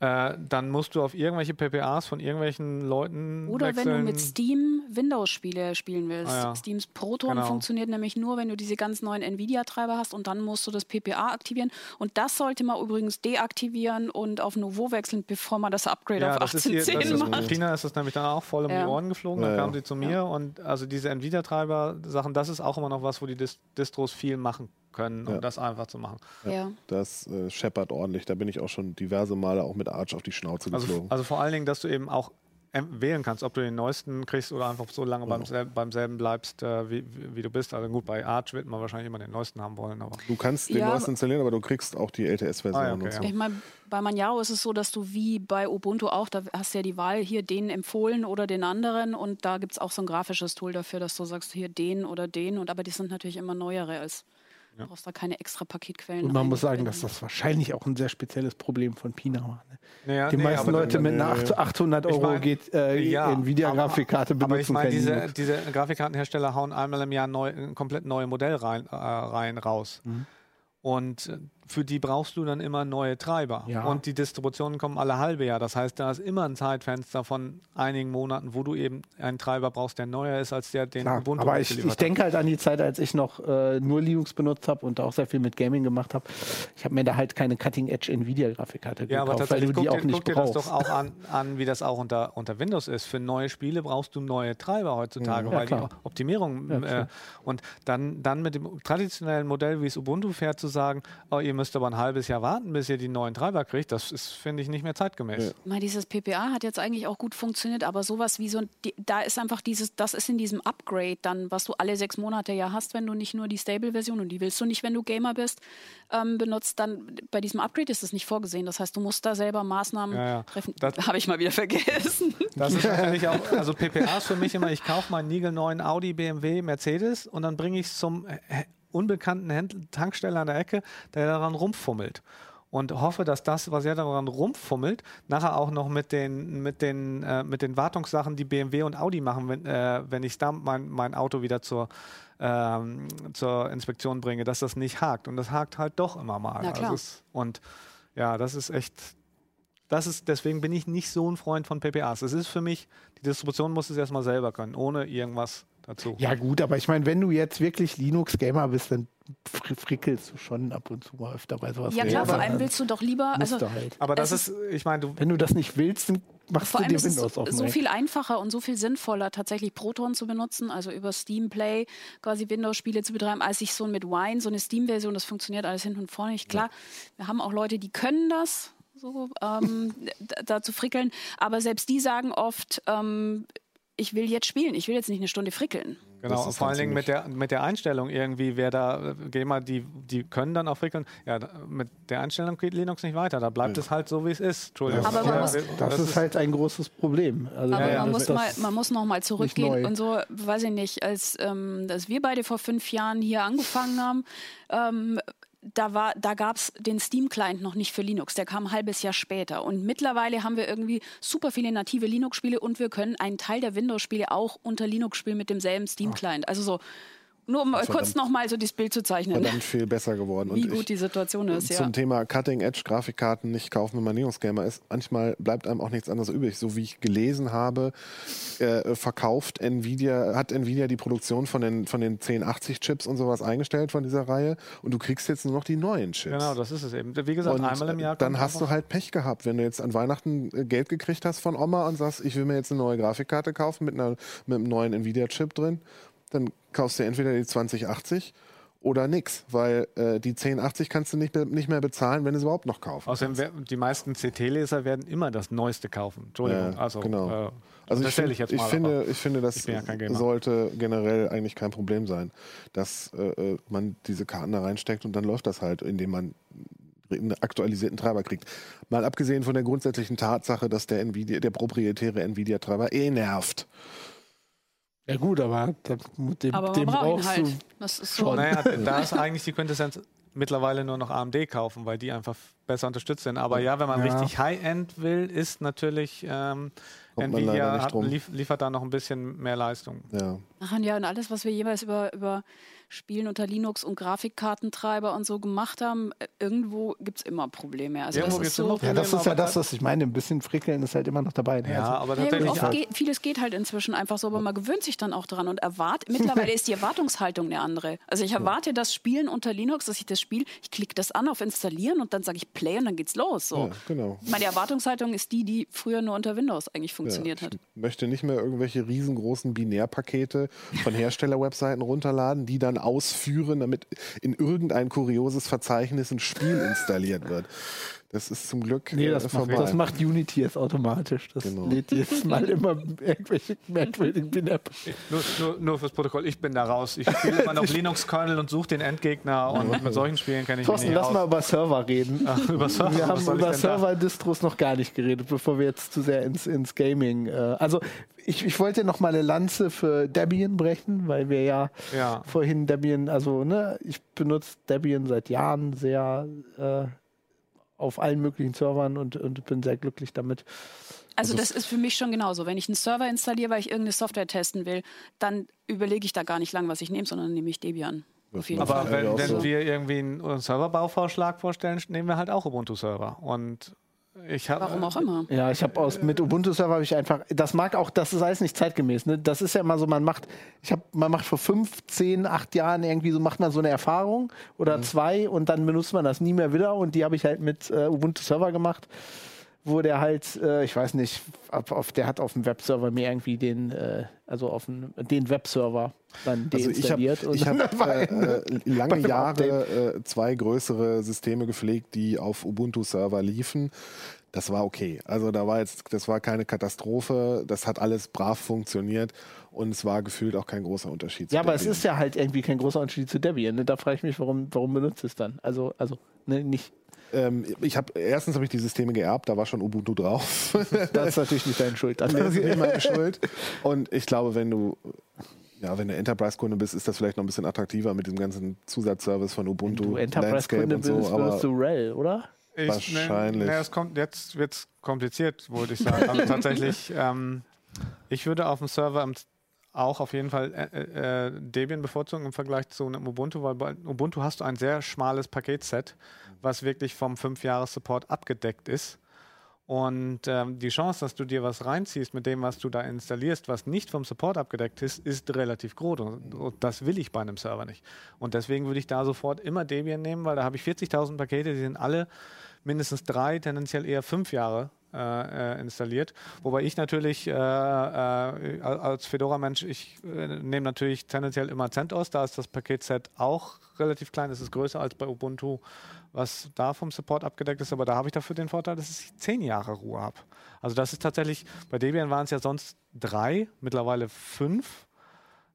Äh, dann musst du auf irgendwelche PPAs von irgendwelchen Leuten Oder wenn wechseln. du mit Steam Windows-Spiele spielen willst. Ah, ja. Steams Proton Genau. funktioniert nämlich nur, wenn du diese ganz neuen Nvidia-Treiber hast und dann musst du das PPA aktivieren. Und das sollte man übrigens deaktivieren und auf Nouveau wechseln, bevor man das Upgrade Ja, auf das ist ihr, 1810 das macht. ist, Pina ist das nämlich dann auch voll um Ja. die Ohren geflogen. Dann Ja, kam sie zu mir und also diese Nvidia-Treiber-Sachen, das ist auch immer noch was, wo die Dis Distros viel machen können, um Ja. das einfach zu machen. Ja. Das äh, scheppert ordentlich. Da bin ich auch schon diverse Male auch mit Arch auf die Schnauze Also, geflogen. also vor allen Dingen, dass du eben auch ähm, wählen kannst, ob du den neuesten kriegst oder einfach so lange beim, sel beim selben bleibst, äh, wie, wie, du bist. Also gut, bei Arch wird man wahrscheinlich immer den neuesten haben wollen. Aber du kannst den ja, neuesten installieren, aber du kriegst auch die LTS-Version. Ah, okay, so. Ich meine, bei Manjaro ist es so, dass du wie bei Ubuntu auch, da hast du ja die Wahl, hier den empfohlen oder den anderen und da gibt es auch so ein grafisches Tool dafür, dass du sagst, hier den oder den und aber die sind natürlich immer neuere als Du brauchst da keine extra Paketquellen. Und man muss sagen, dass das wahrscheinlich auch ein sehr spezielles Problem von Pina war. Ne? Naja, die nee, meisten Leute mit einer 800 Euro ich mein, geht, äh, ja, Nvidia-Grafikkarte benutzen Aber ich meine, diese, diese Grafikkartenhersteller hauen einmal im Jahr neu, ein komplett neue Modellreihen äh, raus. Mhm. Und äh, für die brauchst du dann immer neue Treiber. Ja. Und die Distributionen kommen alle halbe Jahr. Das heißt, da ist immer ein Zeitfenster von einigen Monaten, wo du eben einen Treiber brauchst, der neuer ist als der, den Klar, Ubuntu Aber ich, ich denke halt an die Zeit, als ich noch äh, nur Linux benutzt habe und auch sehr viel mit Gaming gemacht habe. Ich habe mir da halt keine Cutting-Edge Nvidia-Grafikkarte ja, gekauft, aber tatsächlich, weil du die auch dir, nicht guck brauchst. dir das doch auch an, an, wie das auch unter, unter Windows ist. Für neue Spiele brauchst du neue Treiber heutzutage, ja, weil klar. die Optimierung äh, und dann, dann mit dem traditionellen Modell, wie es Ubuntu fährt, zu sagen, oh, ihr müsst aber ein halbes Jahr warten, bis ihr die neuen Treiber kriegt, das ist, finde ich, nicht mehr zeitgemäß. Ja. Mal dieses PPA hat jetzt eigentlich auch gut funktioniert, aber sowas wie so, da ist einfach dieses, das ist in diesem Upgrade dann, was du alle sechs Monate ja hast, wenn du nicht nur die Stable-Version und die willst du nicht, wenn du Gamer bist, ähm, benutzt, dann bei diesem Upgrade ist das nicht vorgesehen. Das heißt, du musst da selber Maßnahmen ja, ja. treffen. Habe ich mal wieder vergessen. Das ist natürlich auch, also PPA ist für mich immer, ich kaufe meinen niegelneuen Audi, BMW, Mercedes und dann bringe ich es zum unbekannten Händler, Tankstelle an der Ecke, der daran rumfummelt. Und hoffe, dass das, was er daran rumfummelt, nachher auch noch mit den, mit den, äh, mit den Wartungssachen, die BMW und Audi machen, wenn, äh, wenn ich da mein, mein Auto wieder zur, ähm, zur Inspektion bringe, dass das nicht hakt. Und das hakt halt doch immer mal. Na klar. Also es, und ja, das ist echt, das ist, deswegen bin ich nicht so ein Freund von PPAs. Es ist für mich, die Distribution muss es erstmal selber können, ohne irgendwas dazu. Ja, gut, aber ich meine, wenn du jetzt wirklich Linux-Gamer bist, dann frickelst du schon ab und zu mal öfter bei sowas. Ja, klar, vor allem willst du doch lieber. Also, halt. Aber das ist, ich meine, wenn du das nicht willst, dann machst vor du dir Windows auf. So viel einfacher und so viel sinnvoller, tatsächlich Proton zu benutzen, also über Steam Play quasi Windows-Spiele zu betreiben, als ich so mit Wine, so eine Steam-Version, das funktioniert alles hinten und vorne nicht. Klar, ja. wir haben auch Leute, die können das, so ähm, da zu frickeln, aber selbst die sagen oft, ähm, ich will jetzt spielen, ich will jetzt nicht eine Stunde frickeln. Genau, vor allen Dingen mit der, mit der Einstellung irgendwie, wer da, Gamer, die, die können dann auch frickeln. Ja, mit der Einstellung geht Linux nicht weiter, da bleibt ja. es halt so, wie es ist. Entschuldigung. Aber ja, muss, das, das, ist halt ein großes Problem. Also aber ja, man, muss mal, man muss noch mal zurückgehen und so, weiß ich nicht, als, ähm, als wir beide vor fünf Jahren hier angefangen haben, ähm, da, da gab es den Steam-Client noch nicht für Linux. Der kam ein halbes Jahr später. Und mittlerweile haben wir irgendwie super viele native Linux-Spiele und wir können einen Teil der Windows-Spiele auch unter Linux spielen mit demselben Steam-Client. Also so nur um kurz nochmal so dieses Bild zu zeichnen. Verdammt viel besser geworden. Wie und gut ich, die Situation ist, ja. Zum Thema Cutting-Edge-Grafikkarten nicht kaufen, wenn man Linux-Gamer ist. Manchmal bleibt einem auch nichts anderes übrig. So wie ich gelesen habe, äh, verkauft Nvidia, hat Nvidia die Produktion von den, von den 1080-Chips und sowas eingestellt von dieser Reihe. Und du kriegst jetzt nur noch die neuen Chips. Genau, das ist es eben. Wie gesagt, und einmal im Jahr. Dann hast du halt Pech gehabt, wenn du jetzt an Weihnachten äh, Geld gekriegt hast von Oma und sagst, ich will mir jetzt eine neue Grafikkarte kaufen mit, einer, mit einem neuen Nvidia-Chip drin dann kaufst du entweder die 2080 oder nix, weil äh, die 1080 kannst du nicht, nicht mehr bezahlen, wenn du es überhaupt noch kaufen Außerdem, kannst. die meisten CT-Leser werden immer das Neueste kaufen. Entschuldigung. Ja, also, genau. Äh, also ich, find, ich, ich, finde, ich finde, das ich ja sollte generell eigentlich kein Problem sein, dass äh, äh, man diese Karten da reinsteckt und dann läuft das halt, indem man einen aktualisierten Treiber kriegt. Mal abgesehen von der grundsätzlichen Tatsache, dass der Nvidia, der proprietäre Nvidia-Treiber eh nervt. Ja gut, aber dem, aber dem brauchst halt. du das ist so. Naja, da ist eigentlich die Quintessenz mittlerweile nur noch AMD kaufen, weil die einfach besser unterstützt sind. Aber ja, wenn man ja. richtig High-End will, ist natürlich ähm, Nvidia hat, lief, liefert da noch ein bisschen mehr Leistung. Ja. Ach, ja, und alles, was wir jeweils über, über Spielen unter Linux und Grafikkartentreiber und so gemacht haben, äh, irgendwo gibt es immer Probleme. Also das ist, so ja, das ist ja das, was ich meine. Ein bisschen frickeln ist halt immer noch dabei. Ne? Ja, also, aber tatsächlich. Ja, geht, vieles geht halt inzwischen einfach so, aber man gewöhnt sich dann auch dran und erwartet. Mittlerweile ist die Erwartungshaltung eine andere. Also ich erwarte das Spielen unter Linux, dass ich das Spiel, ich klicke das an auf Installieren und dann sage ich Play und dann geht's los. So. Ja, genau. Meine Erwartungshaltung ist die, die früher nur unter Windows eigentlich funktioniert ja, hat. Ich möchte nicht mehr irgendwelche riesengroßen Binärpakete von Herstellerwebseiten runterladen, die dann ausführen, damit in irgendein kurioses Verzeichnis ein Spiel installiert wird. Das ist zum Glück Nee, äh, das, macht, das macht Unity jetzt automatisch. Das Genau. lädt jedes Mal immer irgendwelche merkwürdigen Binäpple. Nur, nur, nur fürs Protokoll, ich bin da raus. Ich spiele immer noch Linux-Kernel und suche den Endgegner und mit solchen Spielen kenne ich Thorsten, nicht lass aus. mal über Server reden. Ach, über Server, Wir haben über? Server-Distros noch gar nicht geredet, bevor wir jetzt zu sehr ins, ins Gaming. Äh, also ich, ich wollte noch mal eine Lanze für Debian brechen, weil wir ja, Ja. vorhin Debian, also ne, ich benutze Debian seit Jahren sehr äh, auf allen möglichen Servern und, und bin sehr glücklich damit. Also das ist für mich schon genauso. Wenn ich einen Server installiere, weil ich irgendeine Software testen will, dann überlege ich da gar nicht lang, was ich nehme, sondern nehme ich Debian. Auf jeden macht Fall. Aber wenn, wenn wir irgendwie einen Serverbauvorschlag vorstellen, nehmen wir halt auch Ubuntu-Server. Und ich habe. Warum auch immer. Ja, ich habe aus mit Ubuntu Server habe ich einfach, das mag auch, das ist alles nicht zeitgemäß. Ne? Das ist ja immer so, man macht, ich habe, man macht vor fünf, zehn, acht Jahren irgendwie so macht man so eine Erfahrung oder zwei und dann benutzt man das nie mehr wieder und die habe ich halt mit äh, Ubuntu Server gemacht, wo der halt, äh, ich weiß nicht, auf, auf, der hat auf dem Webserver mir irgendwie den, äh, also auf den, den Webserver dann Also ich habe deinstalliert. hab, äh, äh, lange Jahre äh, zwei größere Systeme gepflegt, die auf Ubuntu-Server liefen. Das war okay. Also da war jetzt, das war keine Katastrophe. Das hat alles brav funktioniert und es war gefühlt auch kein großer Unterschied. zu Ja, aber es ist ja halt irgendwie kein großer Unterschied zu Debian. Ne? Da frage ich mich, warum, warum benutzt es dann? Also, also ne, nicht. Ähm, ich habe erstens habe ich die Systeme geerbt, da war schon Ubuntu drauf. Das ist natürlich nicht deine Schuld. Das ist nicht meine Schuld. Und ich glaube, wenn du ja, wenn du Enterprise-Kunde bist, ist das vielleicht noch ein bisschen attraktiver mit dem ganzen Zusatzservice von Ubuntu, du Landscape Enterprise-Kunde und so. bist, Aber wirst du RHEL, oder? Ich, Wahrscheinlich. Ne, ne, es kommt, jetzt wird es kompliziert, wollte ich sagen. Also tatsächlich, ähm, ich würde auf dem Server im- auch auf jeden Fall äh, äh, Debian bevorzugen im Vergleich zu einem Ubuntu, weil bei Ubuntu hast du ein sehr schmales Paketset, was wirklich vom 5-Jahres-Support abgedeckt ist. Und ähm, die Chance, dass du dir was reinziehst mit dem, was du da installierst, was nicht vom Support abgedeckt ist, ist relativ groß. Und, und das will ich bei einem Server nicht. Und deswegen würde ich da sofort immer Debian nehmen, weil da habe ich 40.000 Pakete, die sind alle mindestens drei, tendenziell eher fünf Jahre äh, äh, installiert. Wobei ich natürlich äh, äh, als Fedora-Mensch, ich äh, nehme natürlich tendenziell immer CentOS, da ist das Paketset auch relativ klein, es ist größer als bei Ubuntu, was da vom Support abgedeckt ist, aber da habe ich dafür den Vorteil, dass ich zehn Jahre Ruhe habe. Also das ist tatsächlich, bei Debian waren es ja sonst drei, mittlerweile fünf.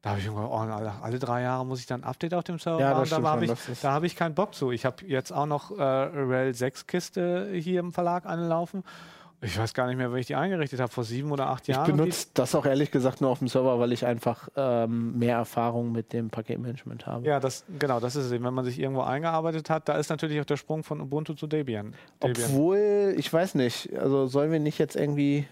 Da habe ich irgendwann, oh, alle, drei Jahre muss ich dann ein Update auf dem Server Ja, machen. Da habe ich, da habe ich keinen Bock zu. Ich habe jetzt auch noch äh, RHEL 6 Kiste hier im Verlag anlaufen. Ich weiß gar nicht mehr, wie ich die eingerichtet habe, vor sieben oder acht Ich Jahren. benutze das auch ehrlich gesagt nur auf dem Server, weil ich einfach ähm, mehr Erfahrung mit dem Paketmanagement habe. ja, das, genau, das ist es eben. Wenn man sich irgendwo eingearbeitet hat, da ist natürlich auch der Sprung von Ubuntu zu Debian. Debian. Obwohl, ich weiß nicht, also sollen wir nicht jetzt irgendwie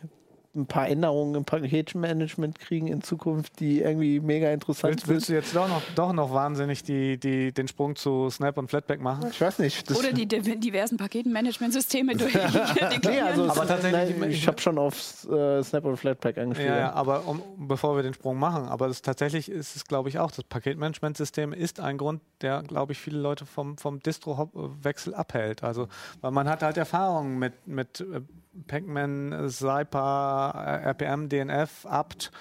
ein paar Änderungen im Paketmanagement kriegen in Zukunft, die irgendwie mega interessant Willst, willst du jetzt doch noch, doch noch wahnsinnig die, die, den Sprung zu Snap und Flatpak machen? Ich weiß nicht. Das Oder die div- diversen Paketenmanagementsysteme durch. nee, also Aber tatsächlich- nein, ich habe schon auf äh, Snap und Flatpak angespielt. Ja, ja, aber um, bevor wir den Sprung machen, aber das, tatsächlich ist es, glaube ich, auch, das Paketmanagementsystem ist ein Grund, der, glaube ich, viele Leute vom, vom Distro-Wechsel abhält. Also, weil man hat halt Erfahrungen mit, mit äh, Pacman, äh, RPM, DNF, apt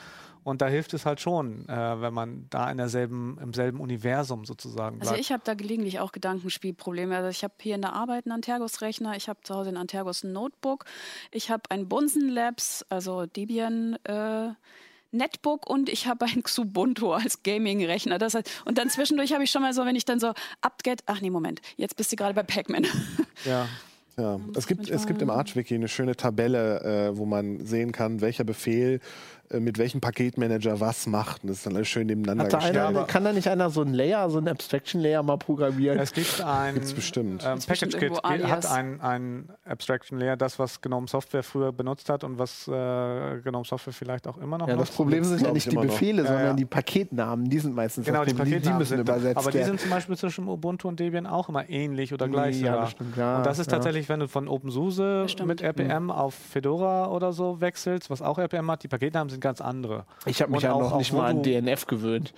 und da hilft es halt schon, äh, wenn man da in derselben, im selben Universum sozusagen bleibt. Also ich habe da gelegentlich auch Gedankenspielprobleme. Also ich habe hier in der Arbeit einen Antergos-Rechner, ich habe zu Hause ein Antergos Notebook, ich habe ein Bunsen Labs, also Debian äh, Netbook und ich habe ein Xubuntu als Gaming-Rechner. Das heißt, und dann zwischendurch habe ich schon mal so, wenn ich dann so upget, ach nee, Moment, jetzt bist du gerade bei Pac-Man. ja. Ja, es gibt, es gibt im Arch-Wiki eine schöne Tabelle, äh, wo man sehen kann, welcher Befehl mit welchem Paketmanager was macht. Und das ist dann alles schön nebeneinander Hat da gestellt. einer, kann da nicht einer so ein Layer, so ein Abstraction-Layer mal programmieren? Es gibt ein Gibt's bestimmt. Ähm, Gibt's bestimmt Package Kit irgendwo hat ein, ein Abstraction Layer, das was GNOME Software früher benutzt hat und was äh, GNOME Software vielleicht auch immer noch ja, das nutzt. Problem sind ja nicht ich, die immer noch. Befehle, Ja, sondern ja. die Paketnamen. Die sind meistens Genau, das die. Paketnamen die müssen sind, übersetzt aber die werden. sind zum Beispiel zwischen Ubuntu und Debian auch immer ähnlich oder gleich Ja, das stimmt, ja, und das ist ja. tatsächlich, wenn du von OpenSUSE Das mit RPM auf Fedora oder so wechselst, was auch RPM hat, die Paketnamen sind ganz andere. ich habe mich ja auch- noch nicht mal an DNF gewöhnt.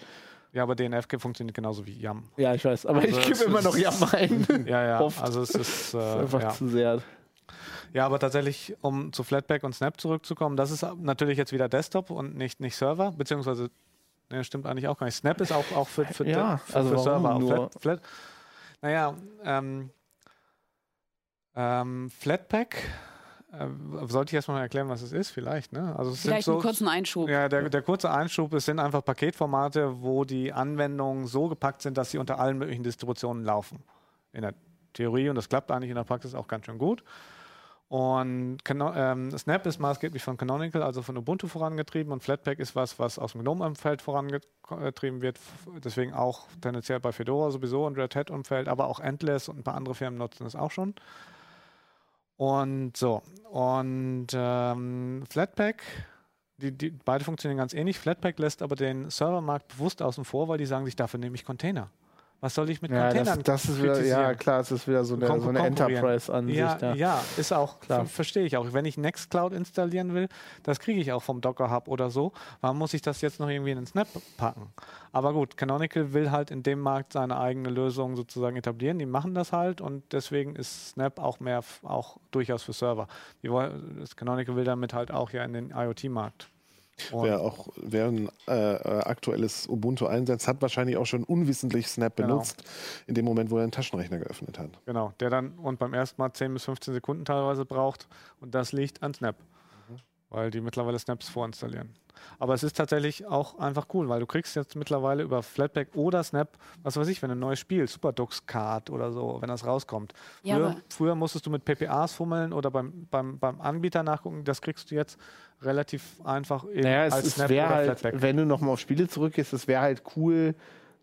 Ja, aber DNF funktioniert genauso wie YAM. Ja, ich weiß, aber Also ich gebe immer ist- noch Jam ein. Ja, ja, Oft. also es ist, äh, Einfach ja. zu sehr. Ja, aber tatsächlich, um zu Flatpak und Snap zurückzukommen, das ist natürlich jetzt wieder Desktop und nicht, nicht Server, beziehungsweise, ne, stimmt eigentlich auch gar nicht. Snap ist auch, auch für, für, Ja, für, also für Server. nur? Flat, Flat, naja, ähm, Ähm, Flatpak, sollte ich erstmal erklären, was es ist, vielleicht, ne? Also es vielleicht so, einen kurzen Einschub. Ja, der, der kurze Einschub, es sind einfach Paketformate, wo die Anwendungen so gepackt sind, dass sie unter allen möglichen Distributionen laufen. In der Theorie und das klappt eigentlich in der Praxis auch ganz schön gut. Und ähm, Snap ist maßgeblich von Canonical, also von Ubuntu vorangetrieben und Flatpak ist was, was aus dem GNOME-Umfeld vorangetrieben wird, deswegen auch tendenziell bei Fedora sowieso und Red Hat-Umfeld, aber auch Endless und ein paar andere Firmen nutzen es auch schon. Und so, und ähm, Flatpak, die, die, beide funktionieren ganz ähnlich. Flatpak lässt aber den Servermarkt bewusst außen vor, weil die sagen sich, dafür nehme ich Container. Was soll ich mit ja, Containern das, das ist wieder, Ja, klar, es ist wieder so eine, so eine Enterprise-Ansicht. Ja, ja, ja, ist auch, klar. verstehe ich auch. Wenn ich Nextcloud installieren will, das kriege ich auch vom Docker Hub oder so. Warum muss ich das jetzt noch irgendwie in den Snap packen? Aber gut, Canonical will halt in dem Markt seine eigene Lösung sozusagen etablieren. Die machen das halt und deswegen ist Snap auch mehr, auch durchaus für Server. Die Canonical will damit halt auch ja in den IoT-Markt und wer auch wer ein äh, äh, aktuelles Ubuntu einsetzt, hat wahrscheinlich auch schon unwissentlich Snap genau. benutzt, in dem Moment, wo er einen Taschenrechner geöffnet hat. Genau, der dann und beim ersten Mal 10 bis 15 Sekunden teilweise braucht und das liegt an Snap. Weil die mittlerweile Snaps vorinstallieren. Aber es ist tatsächlich auch einfach cool, weil du kriegst jetzt mittlerweile über Flatpak oder Snap, was weiß ich, wenn ein neues Spiel, Superdux Card oder so, wenn das rauskommt. Ja, früher, früher, musstest du mit PPAs fummeln oder beim, beim, beim Anbieter nachgucken, das kriegst du jetzt relativ einfach in, naja, es, als es Snap oder halt, Flatpak. Wenn du nochmal auf Spiele zurückgehst, es wäre halt cool,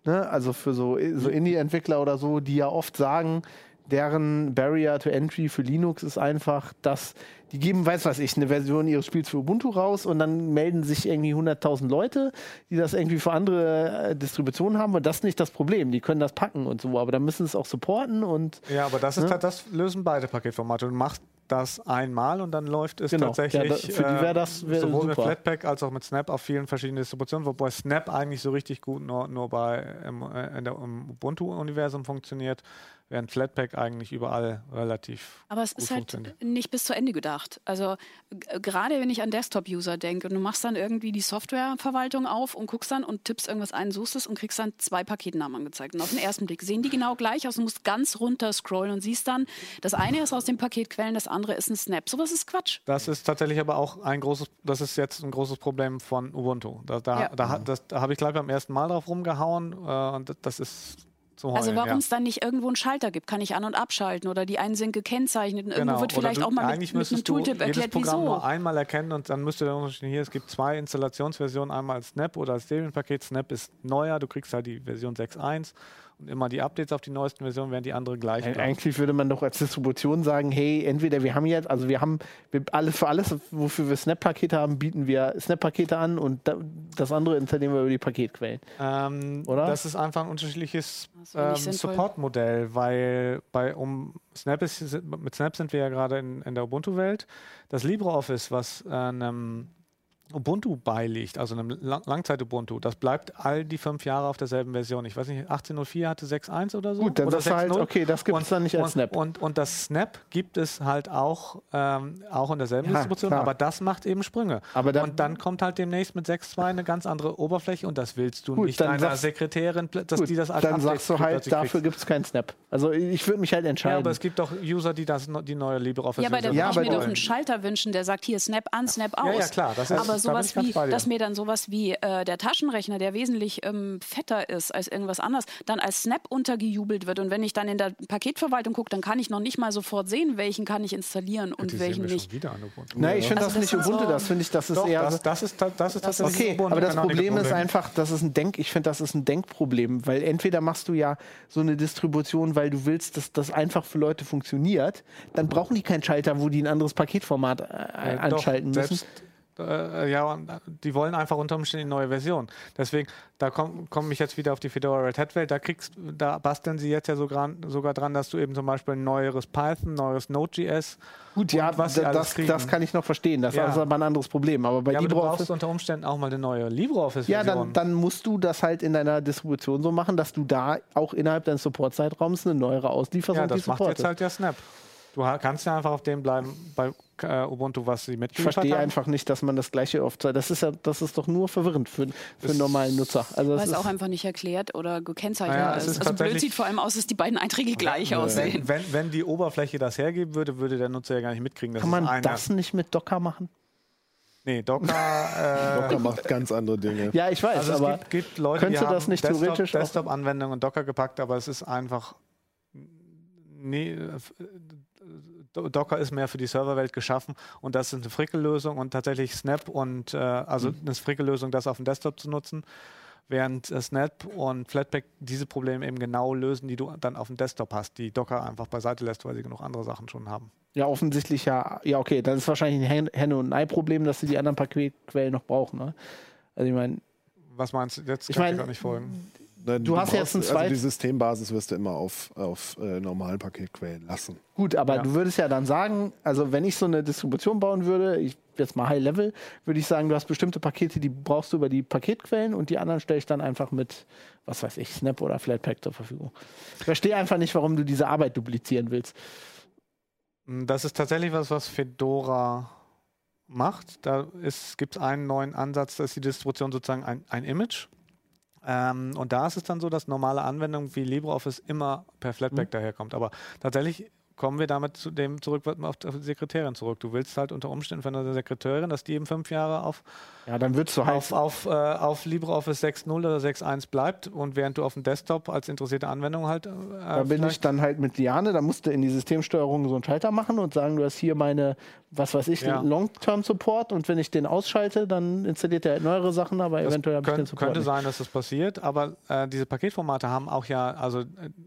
ne? also für so, so Indie-Entwickler oder so, die ja oft sagen, deren Barrier to Entry für Linux ist einfach, dass die geben, weiß was ich, eine Version ihres Spiels für Ubuntu raus und dann melden sich irgendwie 100.000 Leute, die das irgendwie für andere äh, Distributionen haben und das ist nicht das Problem. Die können das packen und so, aber dann müssen sie es auch supporten und. Ja, aber das ist ne? halt, das lösen beide Paketformate. Du machst das einmal und dann läuft es genau. tatsächlich ja, da, für die wär das wär sowohl super. mit Flatpak als auch mit Snap auf vielen verschiedenen Distributionen, wobei Snap eigentlich so richtig gut nur, nur bei im, äh, in der, im Ubuntu-Universum funktioniert während Flatpak eigentlich überall relativ. Aber es ist halt nicht bis zu Ende gedacht. Also gerade wenn ich an Desktop-User denke und du machst dann irgendwie die Softwareverwaltung auf und guckst dann und tippst irgendwas ein, suchst es und kriegst dann zwei Paketnamen angezeigt. Und auf den ersten Blick sehen die genau gleich aus. Du musst ganz runter scrollen und siehst dann, das eine ist aus den Paketquellen, das andere ist ein Snap. Sowas ist Quatsch. Das ist tatsächlich aber auch ein großes, das ist jetzt ein großes Problem von Ubuntu. Da, da, ja. da, da habe ich gleich beim ersten Mal drauf rumgehauen äh, und das ist zu heulen. Also warum es dann nicht irgendwo einen Schalter gibt, kann ich an- und abschalten oder die einen sind gekennzeichnet und genau. irgendwo wird vielleicht du, auch mal mit, mit einem Tooltip erklärt, Programm wieso. nur einmal erkennen und dann müsste der Unterschied hier, es gibt zwei Installationsversionen, einmal als Snap oder als Debian-Paket. Snap ist neuer, du kriegst halt die Version 6.1 und immer die Updates auf die neuesten Versionen, während die andere gleich bleiben. Eigentlich würde man doch als Distribution sagen, hey, entweder wir haben jetzt, also wir haben wir alles für alles, wofür wir Snap-Pakete haben, bieten wir Snap-Pakete an und das andere installieren wir über die Paketquellen. Ähm, Oder? Das ist einfach ein unterschiedliches ähm, Support-Modell, weil bei um Snap ist, mit Snap sind wir ja gerade in, in der Ubuntu-Welt. Das LibreOffice, was einem Ubuntu beiliegt, also einem Langzeit-Ubuntu, das bleibt all die fünf Jahre auf derselben Version. Ich weiß nicht, 1804 hatte 6.1 oder so? Gut, dann oder das halt, okay, das gibt es dann nicht als Snap. Und, und, und, das Snap gibt es halt auch, ähm, auch in derselben ja, Distribution, klar. aber das macht eben Sprünge. Aber dann, und dann kommt halt demnächst mit 6.2 eine ganz andere Oberfläche und das willst du gut, nicht deiner sagst, Sekretärin, dass gut, die das als Dann sagst du halt, dafür gibt es keinen Snap. Also ich würde mich halt entscheiden. Ja, aber es gibt doch User, die das, die neue LibreOffice Ja, aber da würde ich mir doch einen Schalter wünschen, der sagt, hier Snap an, Snap aus. Ja, ja klar. Das ist, aber sowas wie, dass mir dann sowas wie äh, der Taschenrechner, der wesentlich ähm, fetter ist als irgendwas anderes, dann als Snap untergejubelt wird. Und wenn ich dann in der Paketverwaltung gucke, dann kann ich noch nicht mal sofort sehen, welchen kann ich installieren und die welchen nicht. Nein, ich finde also das, das, nicht Ubuntu, so das finde ich, das ist Doch, eher. Das, das ist, das ist tatsächlich Okay, Ubuntu, aber das Problem ist einfach, das ist ein Denk, ich finde, das ist ein Denkproblem, weil entweder machst du ja so eine Distribution, weil du willst, dass das einfach für Leute funktioniert, dann brauchen die keinen Schalter, wo die ein anderes Paketformat äh, ja, anschalten doch, müssen äh, ja, die wollen einfach unter Umständen eine neue Version. Deswegen, da komme komm ich jetzt wieder auf die Fedora Red Hat Welt, da kriegst, da basteln sie jetzt ja sogar, sogar dran, dass du eben zum Beispiel ein neueres Python, neues Node.js Gut, ja, was das, das kann ich noch verstehen. Das ja. ist aber ein anderes Problem. Aber bei ja, LibreOffice. Aber du brauchst unter Umständen auch mal eine neue LibreOffice-Version. Ja, dann, dann, musst du das halt in deiner Distribution so machen, dass du da auch innerhalb deines Support-Zeitraums eine neuere auslieferst. Ja, das macht jetzt halt der Snap. Du kannst ja einfach auf dem bleiben. Bei äh, Ubuntu, was sie Ich mitgeliefert verstehe haben. einfach nicht, dass man das gleiche auf zwei. Das ist ja, das ist doch nur verwirrend für, für einen normalen Nutzer. Also Weil das es ist, auch einfach nicht erklärt oder gekennzeichnet Naja, es ist. ist Also blöd sieht vor allem aus, dass die beiden Einträge gleich aussehen. Wenn, wenn, wenn die Oberfläche das hergeben würde, würde der Nutzer ja gar nicht mitkriegen. dass kann man das nicht mit Docker machen? Nee, Docker. Äh, Docker macht ganz andere Dinge. Ja, ich weiß, also es aber gibt, gibt Leute, die das nicht Desktop, theoretisch auch- Desktop-Anwendungen und Docker gepackt, aber es ist einfach. Nee, Docker ist mehr für die Serverwelt geschaffen und das ist eine Frickellösung und tatsächlich Snap und äh, also eine Frickellösung, das auf dem Desktop zu nutzen, während äh, Snap und Flatpak diese Probleme eben genau lösen, die du dann auf dem Desktop hast, die Docker einfach beiseite lässt, weil sie genug andere Sachen schon haben. ja, offensichtlich ja. Ja, okay, dann ist wahrscheinlich ein Hen- Henne- und Ei-Problem, dass sie die anderen Paketquellen noch brauchen. Ne? Also ich meine, Was meinst du? Jetzt Ich kann mein- ich gar nicht folgen. Nein, Du hast jetzt ein also zweit- die Systembasis wirst du immer auf, auf äh, normalen Paketquellen lassen. gut, aber Ja. du würdest ja dann sagen, also wenn ich so eine Distribution bauen würde, ich jetzt mal High Level, würde ich sagen, du hast bestimmte Pakete, die brauchst du über die Paketquellen und die anderen stelle ich dann einfach mit, was weiß ich, Snap oder Flatpak zur Verfügung. Ich verstehe einfach nicht, warum du diese Arbeit duplizieren willst. Das ist tatsächlich was, was Fedora macht. Da gibt es einen neuen Ansatz, da ist die Distribution sozusagen ein, ein Image. Ähm, und da ist es dann so, dass normale Anwendungen wie LibreOffice immer per Flatpak daherkommt. Aber tatsächlich kommen wir damit zu dem zurück, auf die Sekretärin zurück. Du willst halt unter Umständen von der Sekretärin, dass die eben fünf Jahre auf Ja, dann wird es so auf, auf, äh, auf LibreOffice 6.0 oder 6.1 bleibt und während du auf dem Desktop als interessierte Anwendung halt. Äh, Da bin ich dann halt mit Liane, da musst du in die Systemsteuerung so einen Schalter machen und sagen, du hast hier meine, was weiß ich, Ja. Long-Term-Support und wenn ich den ausschalte, dann installiert er halt neuere Sachen, aber Das eventuell habe ich den Support könnte nicht. sein, dass das passiert, aber äh, diese Paketformate haben auch ja, also äh,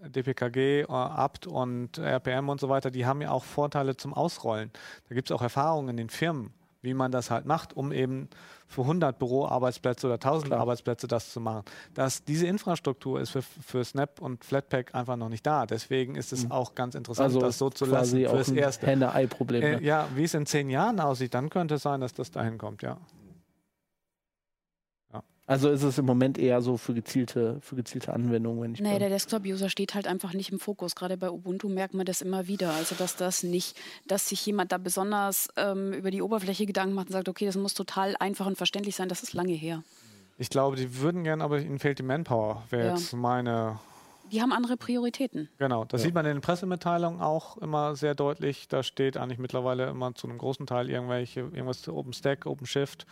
DPKG, äh, apt und RPM und so weiter, die haben ja auch Vorteile zum Ausrollen. Da gibt es auch Erfahrungen in den Firmen, wie man das halt macht, um eben für 100 Büroarbeitsplätze oder 1000 Klar. Arbeitsplätze das zu machen. Das, diese Infrastruktur ist für, für Snap und Flatpak einfach noch nicht da. Deswegen ist es auch ganz interessant, Also das so zu lassen fürs ein Erste. Henne-Ei-Problem. Äh, ne? ja, wie es in zehn Jahren aussieht, dann könnte es sein, dass das dahin kommt, ja. Also ist es im Moment eher so für gezielte, für gezielte Anwendungen, wenn ich Nee, bin. der Desktop-User steht halt einfach nicht im Fokus. Gerade bei Ubuntu merkt man das immer wieder. Also, dass das nicht, dass sich jemand da besonders ähm, über die Oberfläche Gedanken macht und sagt, okay, das muss total einfach und verständlich sein, das ist lange her. Ich glaube, die würden gern, aber ihnen fehlt die Manpower, wäre Ja. jetzt meine Die haben andere Prioritäten. Genau, das sieht man in den Pressemitteilungen auch immer sehr deutlich. Da steht eigentlich mittlerweile immer zu einem großen Teil irgendwelche, irgendwas zu OpenStack, OpenShift.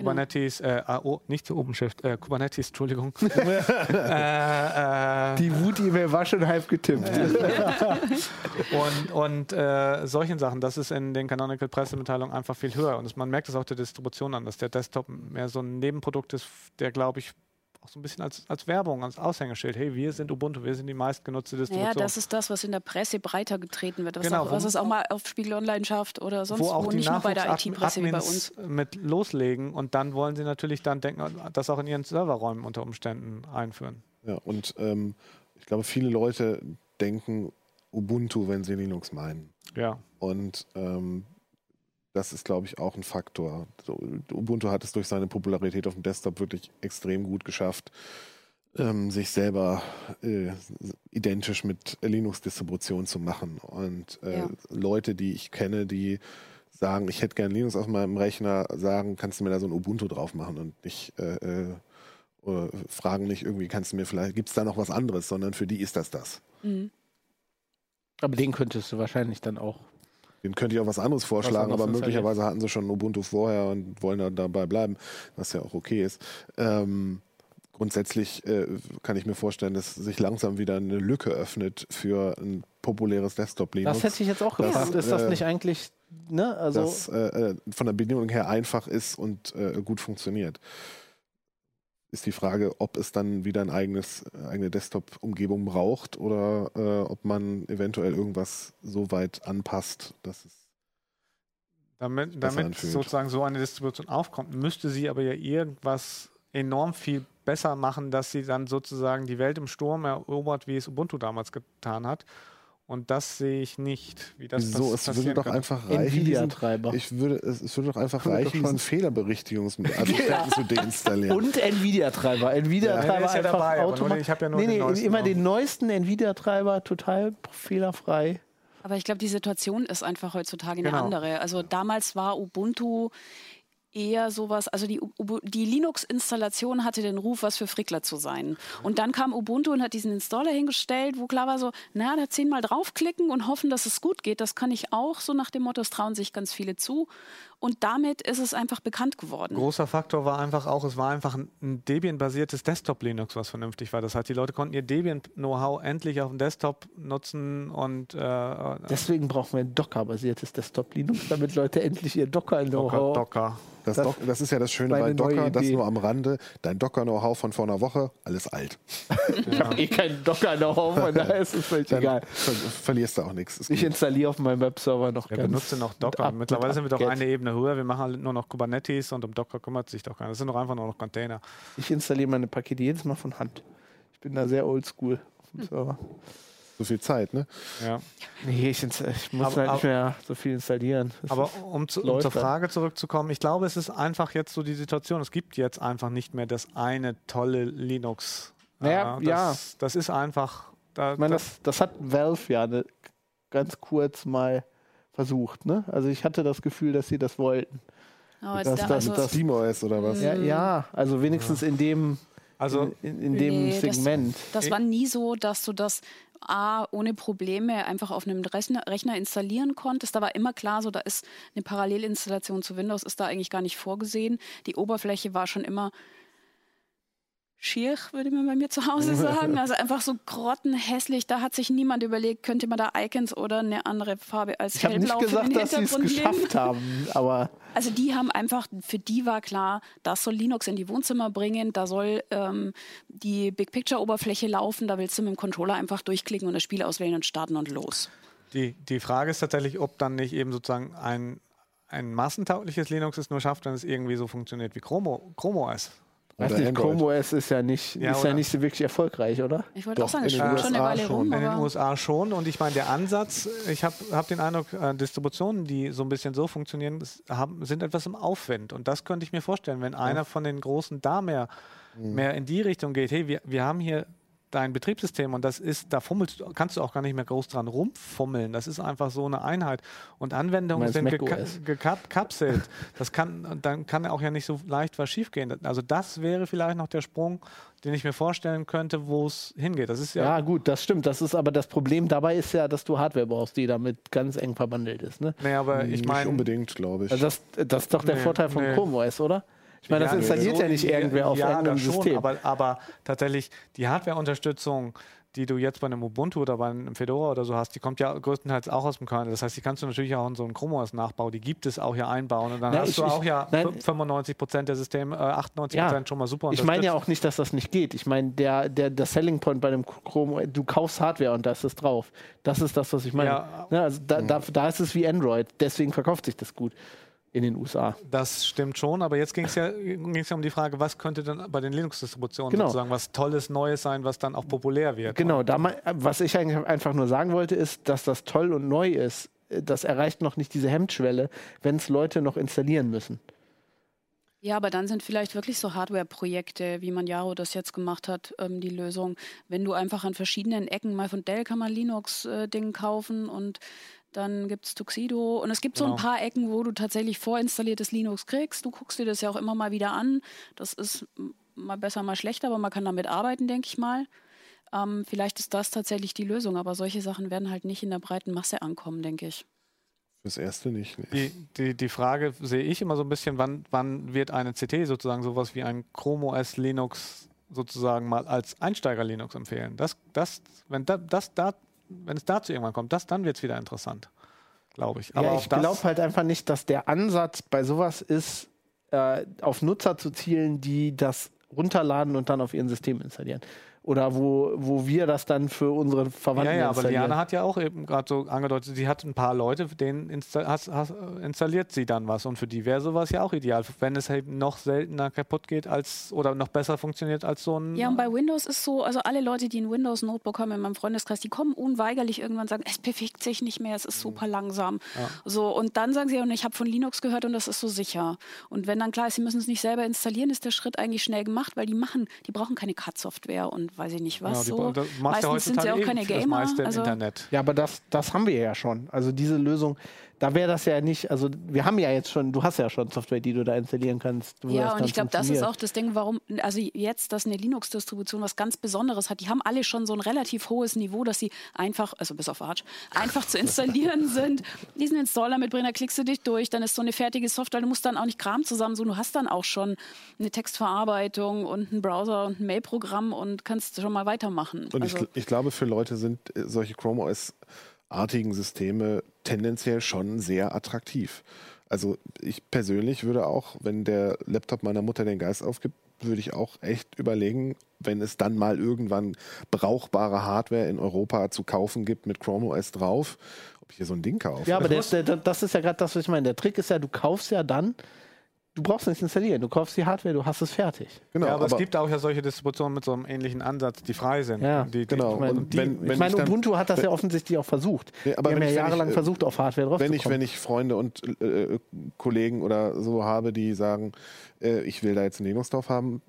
Kubernetes, äh, oh, nicht zu OpenShift, äh, Kubernetes, Entschuldigung. äh, äh, Die Wut-E-Mail war schon halb getippt. und und äh, solchen Sachen, das ist in den Canonical Pressemitteilungen einfach viel höher. Und das, man merkt es auch der Distribution an, dass der Desktop mehr so ein Nebenprodukt ist, der, glaube ich, auch so ein bisschen als, als Werbung, als Aushängeschild, hey, wir sind Ubuntu, wir sind die meistgenutzte Distribution. Naja, das ist das, was in der Presse breiter getreten wird. Was, Genau, auch, was wo- es auch mal auf Spiegel Online schafft oder sonst wo wo, auch die nicht nur bei der IT-Presse wie bei uns. mit loslegen und dann wollen sie natürlich dann denken, das auch in ihren Serverräumen unter Umständen einführen. Ja, und ähm, ich glaube, viele Leute denken Ubuntu, wenn sie Linux meinen. Ja. Und ähm, das ist, glaube ich, auch ein Faktor. Ubuntu hat es durch seine Popularität auf dem Desktop wirklich extrem gut geschafft, ähm, sich selber äh, identisch mit Linux-Distribution zu machen. Und äh, Ja. Leute, die ich kenne, die sagen, ich hätte gerne Linux auf meinem Rechner, sagen, kannst du mir da so ein Ubuntu drauf machen und nicht äh, äh, fragen nicht irgendwie, kannst du mir vielleicht, gibt es da noch was anderes, sondern für die ist das das. Mhm. Aber den könntest du wahrscheinlich dann auch. Den könnte ich auch was anderes vorschlagen, anderes aber möglicherweise hatten sie schon Ubuntu vorher und wollen dann dabei bleiben, was ja auch okay ist. Ähm, grundsätzlich äh, kann ich mir vorstellen, dass sich langsam wieder eine Lücke öffnet für ein populäres Desktop-Linux. Das hätte ich jetzt auch Das, gefragt. Ist das äh, nicht eigentlich, ne? Also, das äh, äh, von der Bedienung her einfach ist und äh, gut funktioniert. Ist die Frage, ob es dann wieder ein eigenes, eigene Desktop-Umgebung braucht oder äh, ob man eventuell irgendwas so weit anpasst, dass es Damit, damit sozusagen so eine Distribution aufkommt, müsste sie aber ja irgendwas enorm viel besser machen, dass sie dann sozusagen die Welt im Sturm erobert, wie es Ubuntu damals getan hat. Und das sehe ich nicht, wie das Wieso? pass- Es würde doch einfach reichen. diesen-. Ich würde, es, es würde doch einfach Würde doch reichen, schon- diesen Fehlerberichtigungsassistenten zu deinstallieren. Und Nvidia-Treiber. Nvidia-Treiber Ja, ja einfach dabei, nur automatisch. ich hab ja nur nee, den nee, neuesten immer den neuesten Nvidia-Treiber, total fehlerfrei. Aber ich glaube, die Situation ist einfach heutzutage eine Genau. andere. Also damals war Ubuntu eher sowas, also die, die Linux-Installation hatte den Ruf, was für Frickler zu sein. Und dann kam Ubuntu und hat diesen Installer hingestellt, wo klar war so, na, da zehnmal draufklicken und hoffen, dass es gut geht. Das kann ich auch, so nach dem Motto, es trauen sich ganz viele zu. Und damit ist es einfach bekannt geworden. Großer Faktor war einfach auch, es war einfach ein- Debian-basiertes Desktop-Linux, was vernünftig war. Das heißt, die Leute konnten ihr Debian-Know-how endlich auf dem Desktop nutzen und äh, Deswegen brauchen wir ein Docker-basiertes Desktop-Linux, damit Leute endlich ihr Docker, Docker-Know-how. Docker. Das, Das Doc, das ist ja das Schöne bei Docker, das nur am Rande. Dein Docker-Know-how von vor einer Woche, alles alt. Ich habe eh keinen Docker-Know-how, von daher ist es völlig egal. ver verlierst du auch nichts. Ich gut. installiere auf meinem Webserver noch Wir ganz benutzen noch Docker. Mittlerweile mit sind wir doch eine Ebene höher. Wir machen halt nur noch Kubernetes und um Docker kümmert sich doch keiner. Das sind doch einfach nur noch Container. Ich installiere meine Pakete jedes Mal von Hand. Ich bin da sehr oldschool. auf dem Server. so viel Zeit, ne? Ja. Nee, ich, ich muss Aber- halt nicht mehr so viel installieren. Das Aber um, zu, um zur dann. Frage zurückzukommen, ich glaube, es ist einfach jetzt so die Situation. Es gibt jetzt einfach nicht mehr das eine tolle Linux. Naja, Äh, ja. das, das ist einfach. Da, ich meine, das, das, das hat Valve ja ne, ganz kurz mal versucht. Ne? Also ich hatte das Gefühl, dass sie das wollten. Aber Das- da, das- also, Das SteamOS oder was? Ja, ja also wenigstens in dem, also, in, in dem Nee, das- Segment. Das war nie so, dass du das A, ohne Probleme einfach auf einem Rechner, Rechner installieren konntest. Da war immer klar, so da ist eine Parallelinstallation zu Windows, ist da eigentlich gar nicht vorgesehen. Die Oberfläche war schon immer schier, würde man bei mir zu Hause sagen. Also einfach so grottenhässlich. Da hat sich niemand überlegt, könnte man da Icons oder eine andere Farbe als Ich habe nicht hellblau für gesagt, den dass sie es geschafft haben, aber Also die haben einfach, für die war klar, das soll Linux in die Wohnzimmer bringen, da soll ähm, die Big Picture Oberfläche laufen, da willst du mit dem Controller einfach durchklicken und das Spiel auswählen und starten und los. die, die Frage ist tatsächlich, ob dann nicht eben sozusagen ein, ein massentaugliches Linux es nur schafft, wenn es irgendwie so funktioniert wie Chromo, Chrome OS. Weiß nicht, Android. Chrome OS ist ja nicht, Ja, ist ja nicht so wirklich erfolgreich, oder? Ich wollte auch sagen, in es schon eine USA Weile schon. rum, In den USA schon. Und ich meine, der Ansatz, ich habe hab den Eindruck, äh, Distributionen, die so ein bisschen so funktionieren, haben, sind etwas im Aufwind. Und das könnte ich mir vorstellen, wenn einer von den Großen da mehr, mehr in die Richtung geht, hey, wir, wir haben hier dein Betriebssystem und das ist, da fummelst, du- kannst du auch gar nicht mehr groß dran rumfummeln. Das ist einfach so eine Einheit. Und Anwendungen sind geka gekapselt. Das kann, dann kann auch ja nicht so leicht was schiefgehen. Also das wäre vielleicht noch der Sprung, den ich mir vorstellen könnte, wo es hingeht. Das ist ja, Ja, gut, das stimmt. Das ist aber das Problem dabei ist ja, dass du Hardware brauchst, die damit ganz eng verbandelt ist. Ne? nee, aber ich Nicht meine, unbedingt, glaube ich. Also das, das ist doch der Nee, Vorteil von nee. Chrome OS, oder? Ich meine, das installiert ja nicht irgendwer auf ja, das schon, System. Aber, aber tatsächlich die Hardware-Unterstützung, die du jetzt bei einem Ubuntu oder bei einem Fedora oder so hast, die kommt ja größtenteils auch aus dem Kernel. Das heißt, die kannst du natürlich auch in so einen Chrome OS-Nachbau, die gibt es auch ja einbauen. Und dann Na, hast ich- du auch ich- ja nein. 95 Prozent der Systeme, äh, 98 Prozent schon mal super Ich meine ja auch nicht, dass das nicht geht. Ich meine, der, der, der Selling Point bei dem Chrome, du kaufst Hardware und da ist es drauf. Das ist das, was ich meine. Ja. Ne, also da, da, da ist es wie Android. Deswegen verkauft sich das gut in den USA. Das stimmt schon, aber jetzt ging es ja, ging's ja um die Frage, was könnte dann bei den Linux-Distributionen Genau. sozusagen was Tolles, Neues sein, was dann auch populär wird. Genau, da, mei- was ich eigentlich einfach nur sagen wollte, ist, dass das toll und neu ist. Das erreicht noch nicht diese Hemmschwelle, wenn es Leute noch installieren müssen. Ja, aber dann sind vielleicht wirklich so Hardware-Projekte, wie Manjaro das jetzt gemacht hat, ähm, die Lösung. Wenn du einfach an verschiedenen Ecken, mal von Dell kann man Linux-Ding kaufen und dann gibt es Tuxedo. Und es gibt so ein Genau. paar Ecken, wo du tatsächlich vorinstalliertes Linux kriegst. Du guckst dir das ja auch immer mal wieder an. Das ist mal besser, mal schlechter, aber man kann damit arbeiten, denke ich mal. Ähm, vielleicht ist das tatsächlich die Lösung, aber solche Sachen werden halt nicht in der breiten Masse ankommen, denke ich. Fürs Erste nicht. Nee. Die, die, die Frage sehe ich immer so ein bisschen, wann, wann wird eine CT sozusagen sowas wie ein Chrome OS Linux sozusagen mal als Einsteiger-Linux empfehlen. Das, das, wenn, da, das, da, wenn es dazu irgendwann kommt, das, dann wird es wieder interessant, glaube ich. Aber ja, ich glaube halt einfach nicht, dass der Ansatz bei sowas ist, äh, auf Nutzer zu zielen, die das runterladen und dann auf ihren System installieren. Oder wo, wo wir das dann für unsere Verwandten Ja, ja, aber. Liana hat ja auch eben gerade so angedeutet, sie hat ein paar Leute, denen insta has, has, installiert sie dann was. Und für die wäre sowas ja auch ideal, wenn es eben noch seltener kaputt geht als oder noch besser funktioniert als so ein. Ja, und bei Windows ist so, also alle Leute, die ein Windows-Notebook haben in meinem Freundeskreis, die kommen unweigerlich irgendwann und sagen, es bewegt sich nicht mehr, es ist super langsam. So, und dann sagen sie, und ich habe von Linux gehört und das ist so sicher. Und wenn dann klar ist, sie müssen es nicht selber installieren, ist der Schritt eigentlich schnell gemacht, weil die machen, die brauchen keine CAD-Software und und weiß ich nicht was. Genau, die, so. Meistens sind sie auch keine Gamer. Also, Internet. Ja, aber das, das haben wir ja schon. Also diese Lösung, da wäre das ja nicht, also wir haben ja jetzt schon, du hast ja schon Software, die du da installieren kannst. Ja, und ich glaube, das ist auch das Ding, warum, also jetzt, dass eine Linux-Distribution was ganz Besonderes hat, die haben alle schon so ein relativ hohes Niveau, dass sie einfach, also bis auf Arch, einfach zu installieren sind. Diesen Installer mitbringen, da klickst du dich durch, dann ist so eine fertige Software, du musst dann auch nicht Kram zusammensuchen, du hast dann auch schon eine Textverarbeitung und einen Browser und ein Mail-Programm und kannst schon mal weitermachen. Und also, ich, ich glaube, für Leute sind äh, solche Chrome OS artigen Systeme tendenziell schon sehr attraktiv. Also ich persönlich würde auch, wenn der Laptop meiner Mutter den Geist aufgibt, würde ich auch echt überlegen, wenn es dann mal irgendwann brauchbare Hardware in Europa zu kaufen gibt mit Chrome OS drauf, ob ich hier so ein Ding kaufe. Ja, aber der, der, das ist ja gerade das, was ich meine. Der Trick ist ja, du kaufst ja dann du brauchst nichts installieren. Du kaufst die Hardware, du hast es fertig. Genau, ja, aber, aber, es gibt auch ja solche Distributionen mit so einem ähnlichen Ansatz, die frei sind. Ja, die, genau. Die, und wenn, wenn ich meine, Ubuntu hat das ja offensichtlich auch versucht. Nee, aber die haben ja jahrelang ich, versucht, auf Hardware drauf wenn ich, Wenn ich Freunde und äh, Kollegen oder so habe, die sagen, äh, ich will da jetzt einen Linux drauf haben,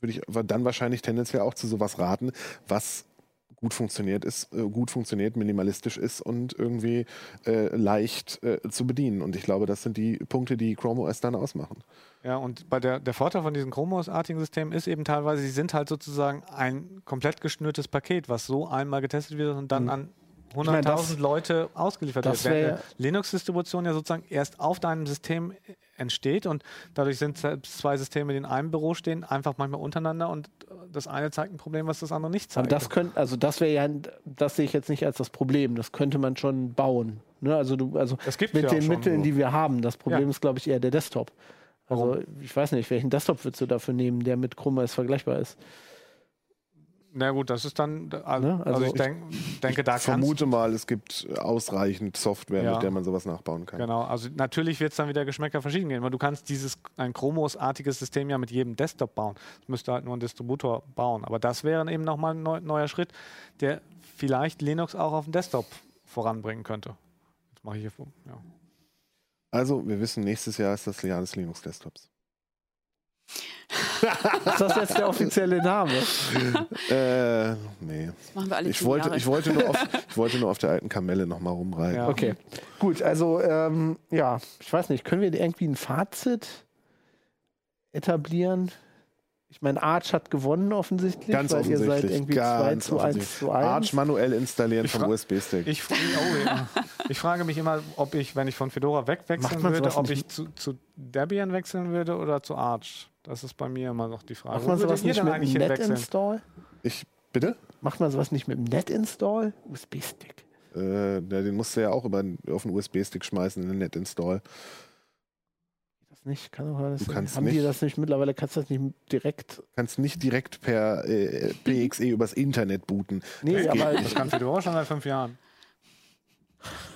würde ich dann wahrscheinlich tendenziell auch zu sowas raten, was gut funktioniert ist, äh, gut funktioniert, minimalistisch ist und irgendwie äh, leicht äh, zu bedienen. Und ich glaube, das sind die Punkte, die Chrome OS dann ausmachen. Ja, und bei der, der Vorteil von diesen Chrome OS-artigen Systemen ist eben teilweise, sie sind halt sozusagen ein komplett geschnürtes Paket, was so einmal getestet wird und dann mhm. an 100.000 Leute ausgeliefert wird. Während Linux-Distribution ja sozusagen erst auf deinem System entsteht und dadurch sind zwei Systeme, die in einem Büro stehen, einfach manchmal untereinander und das eine zeigt ein Problem, was das andere nicht zeigt. Aber das könnte, also das wäre ja, das sehe ich jetzt nicht als das Problem. Das könnte man schon bauen. Ne? Also du, also mit ja den Mitteln, so. die wir haben. Das Problem ja. ist, glaube ich, eher der Desktop. Also Warum? ich weiß nicht, welchen Desktop würdest du dafür nehmen, der mit Chrome OS vergleichbar ist? Na gut, das ist dann, also, ne? also, also ich, denk, denke, da Ich vermute mal, es gibt ausreichend Software, ja. mit der man sowas nachbauen kann. Genau, also natürlich wird es dann wieder Geschmäcker verschieden gehen, weil du kannst dieses, ein Chromos-artiges System ja mit jedem Desktop bauen. Es müsste halt nur ein Distributor bauen. Aber das wäre eben nochmal ein neu, neuer Schritt, der vielleicht Linux auch auf dem Desktop voranbringen könnte. Jetzt mache ich hier, ja. Also, wir wissen, nächstes Jahr ist das Jahr des Linux-Desktops. Ist das jetzt der offizielle Name? äh, nee. Das machen wir alle ich wollte, ich, wollte nur auf, ich wollte nur auf der alten Kamelle nochmal rumreiten. Ja. Okay, gut. Also, ähm, ja, ich weiß nicht, können wir irgendwie ein Fazit etablieren? Ich meine, Arch hat gewonnen offensichtlich, Ganz weil ihr seid irgendwie 2 zu 1 zu 1. Arch manuell installieren vom USB-Stick. Ich, oh, ja. ich, frage mich immer, ob ich, wenn ich von Fedora wegwechseln würde, ob ich zu, zu, Debian wechseln würde oder zu Arch. Das ist bei mir immer noch die Frage. Macht man sowas nicht mit dem Net-Install? Ich, bitte? Macht man sowas nicht mit dem Net-Install? USB-Stick. Äh, den musst du ja auch über, auf den USB-Stick schmeißen, in den Net-Install nicht? Kann doch du kannst Haben nicht, die das nicht mittlerweile? Kannst du das nicht direkt? Kannst nicht direkt per äh, PXE übers Internet booten. Nee, das aber das kann Fedora schon seit fünf Jahren.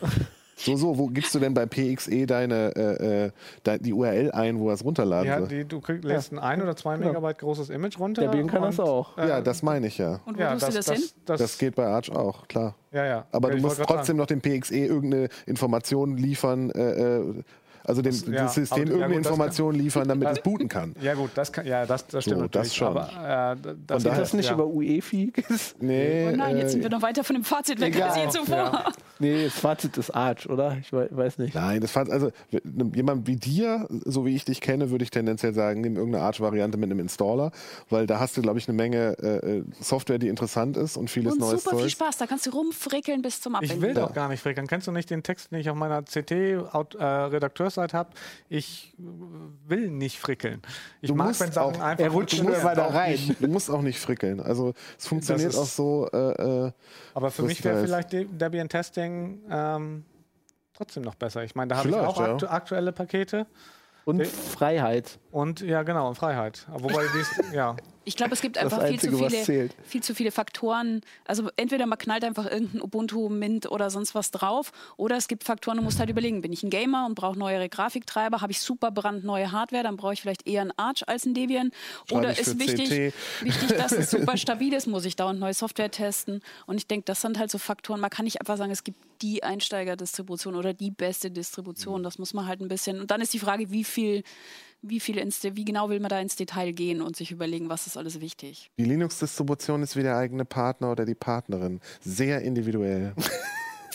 So, so, wo gibst du denn bei PXE deine äh, äh de, die URL ein, wo er es runterladen ja, die, du krieg, lädst ja. ein oder zwei Megabyte großes Image runter. Der Debian kann das auch. Äh, ja, das meine ich ja. Und wo ja, tust das, du das, das hin? Das, das, geht bei Arch auch, klar. Ja, ja. Aber ja, du musst trotzdem sagen. noch dem PXE irgendeine Information liefern, äh, äh also dem das, ja, das System aber, irgendeine ja, Information kann, liefern, damit es booten kann. Ja gut, das kann, ja, das, das stimmt so, das schon. Aber, äh, das Geht das nicht ja. über UEFI? nee. Oh nein, jetzt sind wir noch weiter von dem Fazit weg als je zuvor. Nee, das Fazit ist Arch, oder? Ich weiß nicht. Nein, das Fazit, also jemand wie dir, so wie ich dich kenne, würde ich tendenziell sagen, nimm irgendeine Arch-Variante mit einem Installer, weil da hast du, glaube ich, eine Menge äh, Software, die interessant ist und vieles und Neues. super viel Spaß, da kannst du rumfrickeln bis zum Abbinden. Ich will doch gar nicht frickeln. Kennst du nicht den Text, den ich auf meiner CT-Redakteursseite äh, habe? ich will nicht frickeln. Ich du mag, wenn Sachen auch, einfach er rutscht nur weiter rein. Nicht, du musst auch nicht frickeln. Also es funktioniert auch so. Äh, äh aber für mich wäre vielleicht Debian Testing ähm, trotzdem noch besser. Ich meine, da habe ich auch ja. aktuelle Pakete. Und Freiheit. Und ja, genau, Freiheit. Wobei dies, ja. Ich glaube, es gibt einfach Einzige, viel, zu viele, viel zu viele Faktoren. Also entweder man knallt einfach irgendein Ubuntu, Mint oder sonst was drauf, oder es gibt Faktoren, du musst halt überlegen, bin ich ein Gamer und brauche neuere Grafiktreiber, habe ich super brandneue Hardware, dann brauche ich vielleicht eher ein Arch als ein Debian. Oder ist wichtig, wichtig, dass es super stabil ist, muss ich dauernd neue Software testen. Und ich denke, das sind halt so Faktoren, man kann nicht einfach sagen, es gibt die Einsteigerdistribution oder die beste Distribution. Das muss man halt ein bisschen. Und dann ist die Frage, wie viel wie viel ins, wie genau will man da ins Detail gehen und sich überlegen, was ist alles wichtig. Die Linux-Distribution ist wie der eigene Partner oder die Partnerin. Sehr individuell.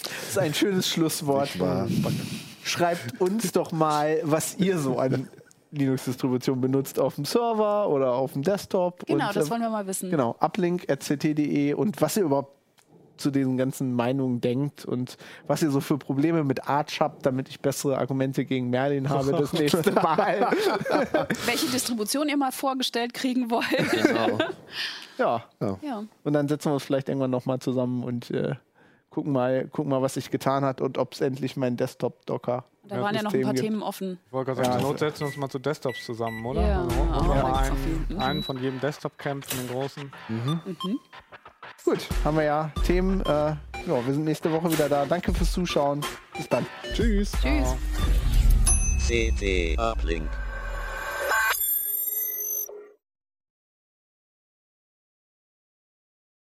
Das ist ein schönes Schlusswort. Schreibt uns doch mal, was ihr so an Linux-Distribution benutzt auf dem Server oder auf dem Desktop. Genau, und, das äh, wollen wir mal wissen. Genau, uplink.ct.de und was ihr überhaupt zu diesen ganzen Meinungen denkt und was ihr so für Probleme mit Arch habt, damit ich bessere Argumente gegen Merlin habe das nächste Mal. Welche Distribution ihr mal vorgestellt kriegen wollt. Genau. ja, ja. und dann setzen wir uns vielleicht irgendwann nochmal zusammen und äh, gucken, mal, gucken mal, was sich getan hat und ob es endlich mein Desktop-Docker Da waren ja noch ein paar gibt. Themen offen. Ich wollte gerade sagen, Ja. zur Not setzen wir uns mal zu Desktops zusammen, oder? Ja, Also, ja. einen, mhm. einen von jedem Desktop-Camp, von den großen. Gut, haben wir ja Themen. Äh, ja, wir sind nächste Woche wieder da. Danke fürs Zuschauen. Bis dann. Tschüss. Tschüss. Ciao. CT Uplink.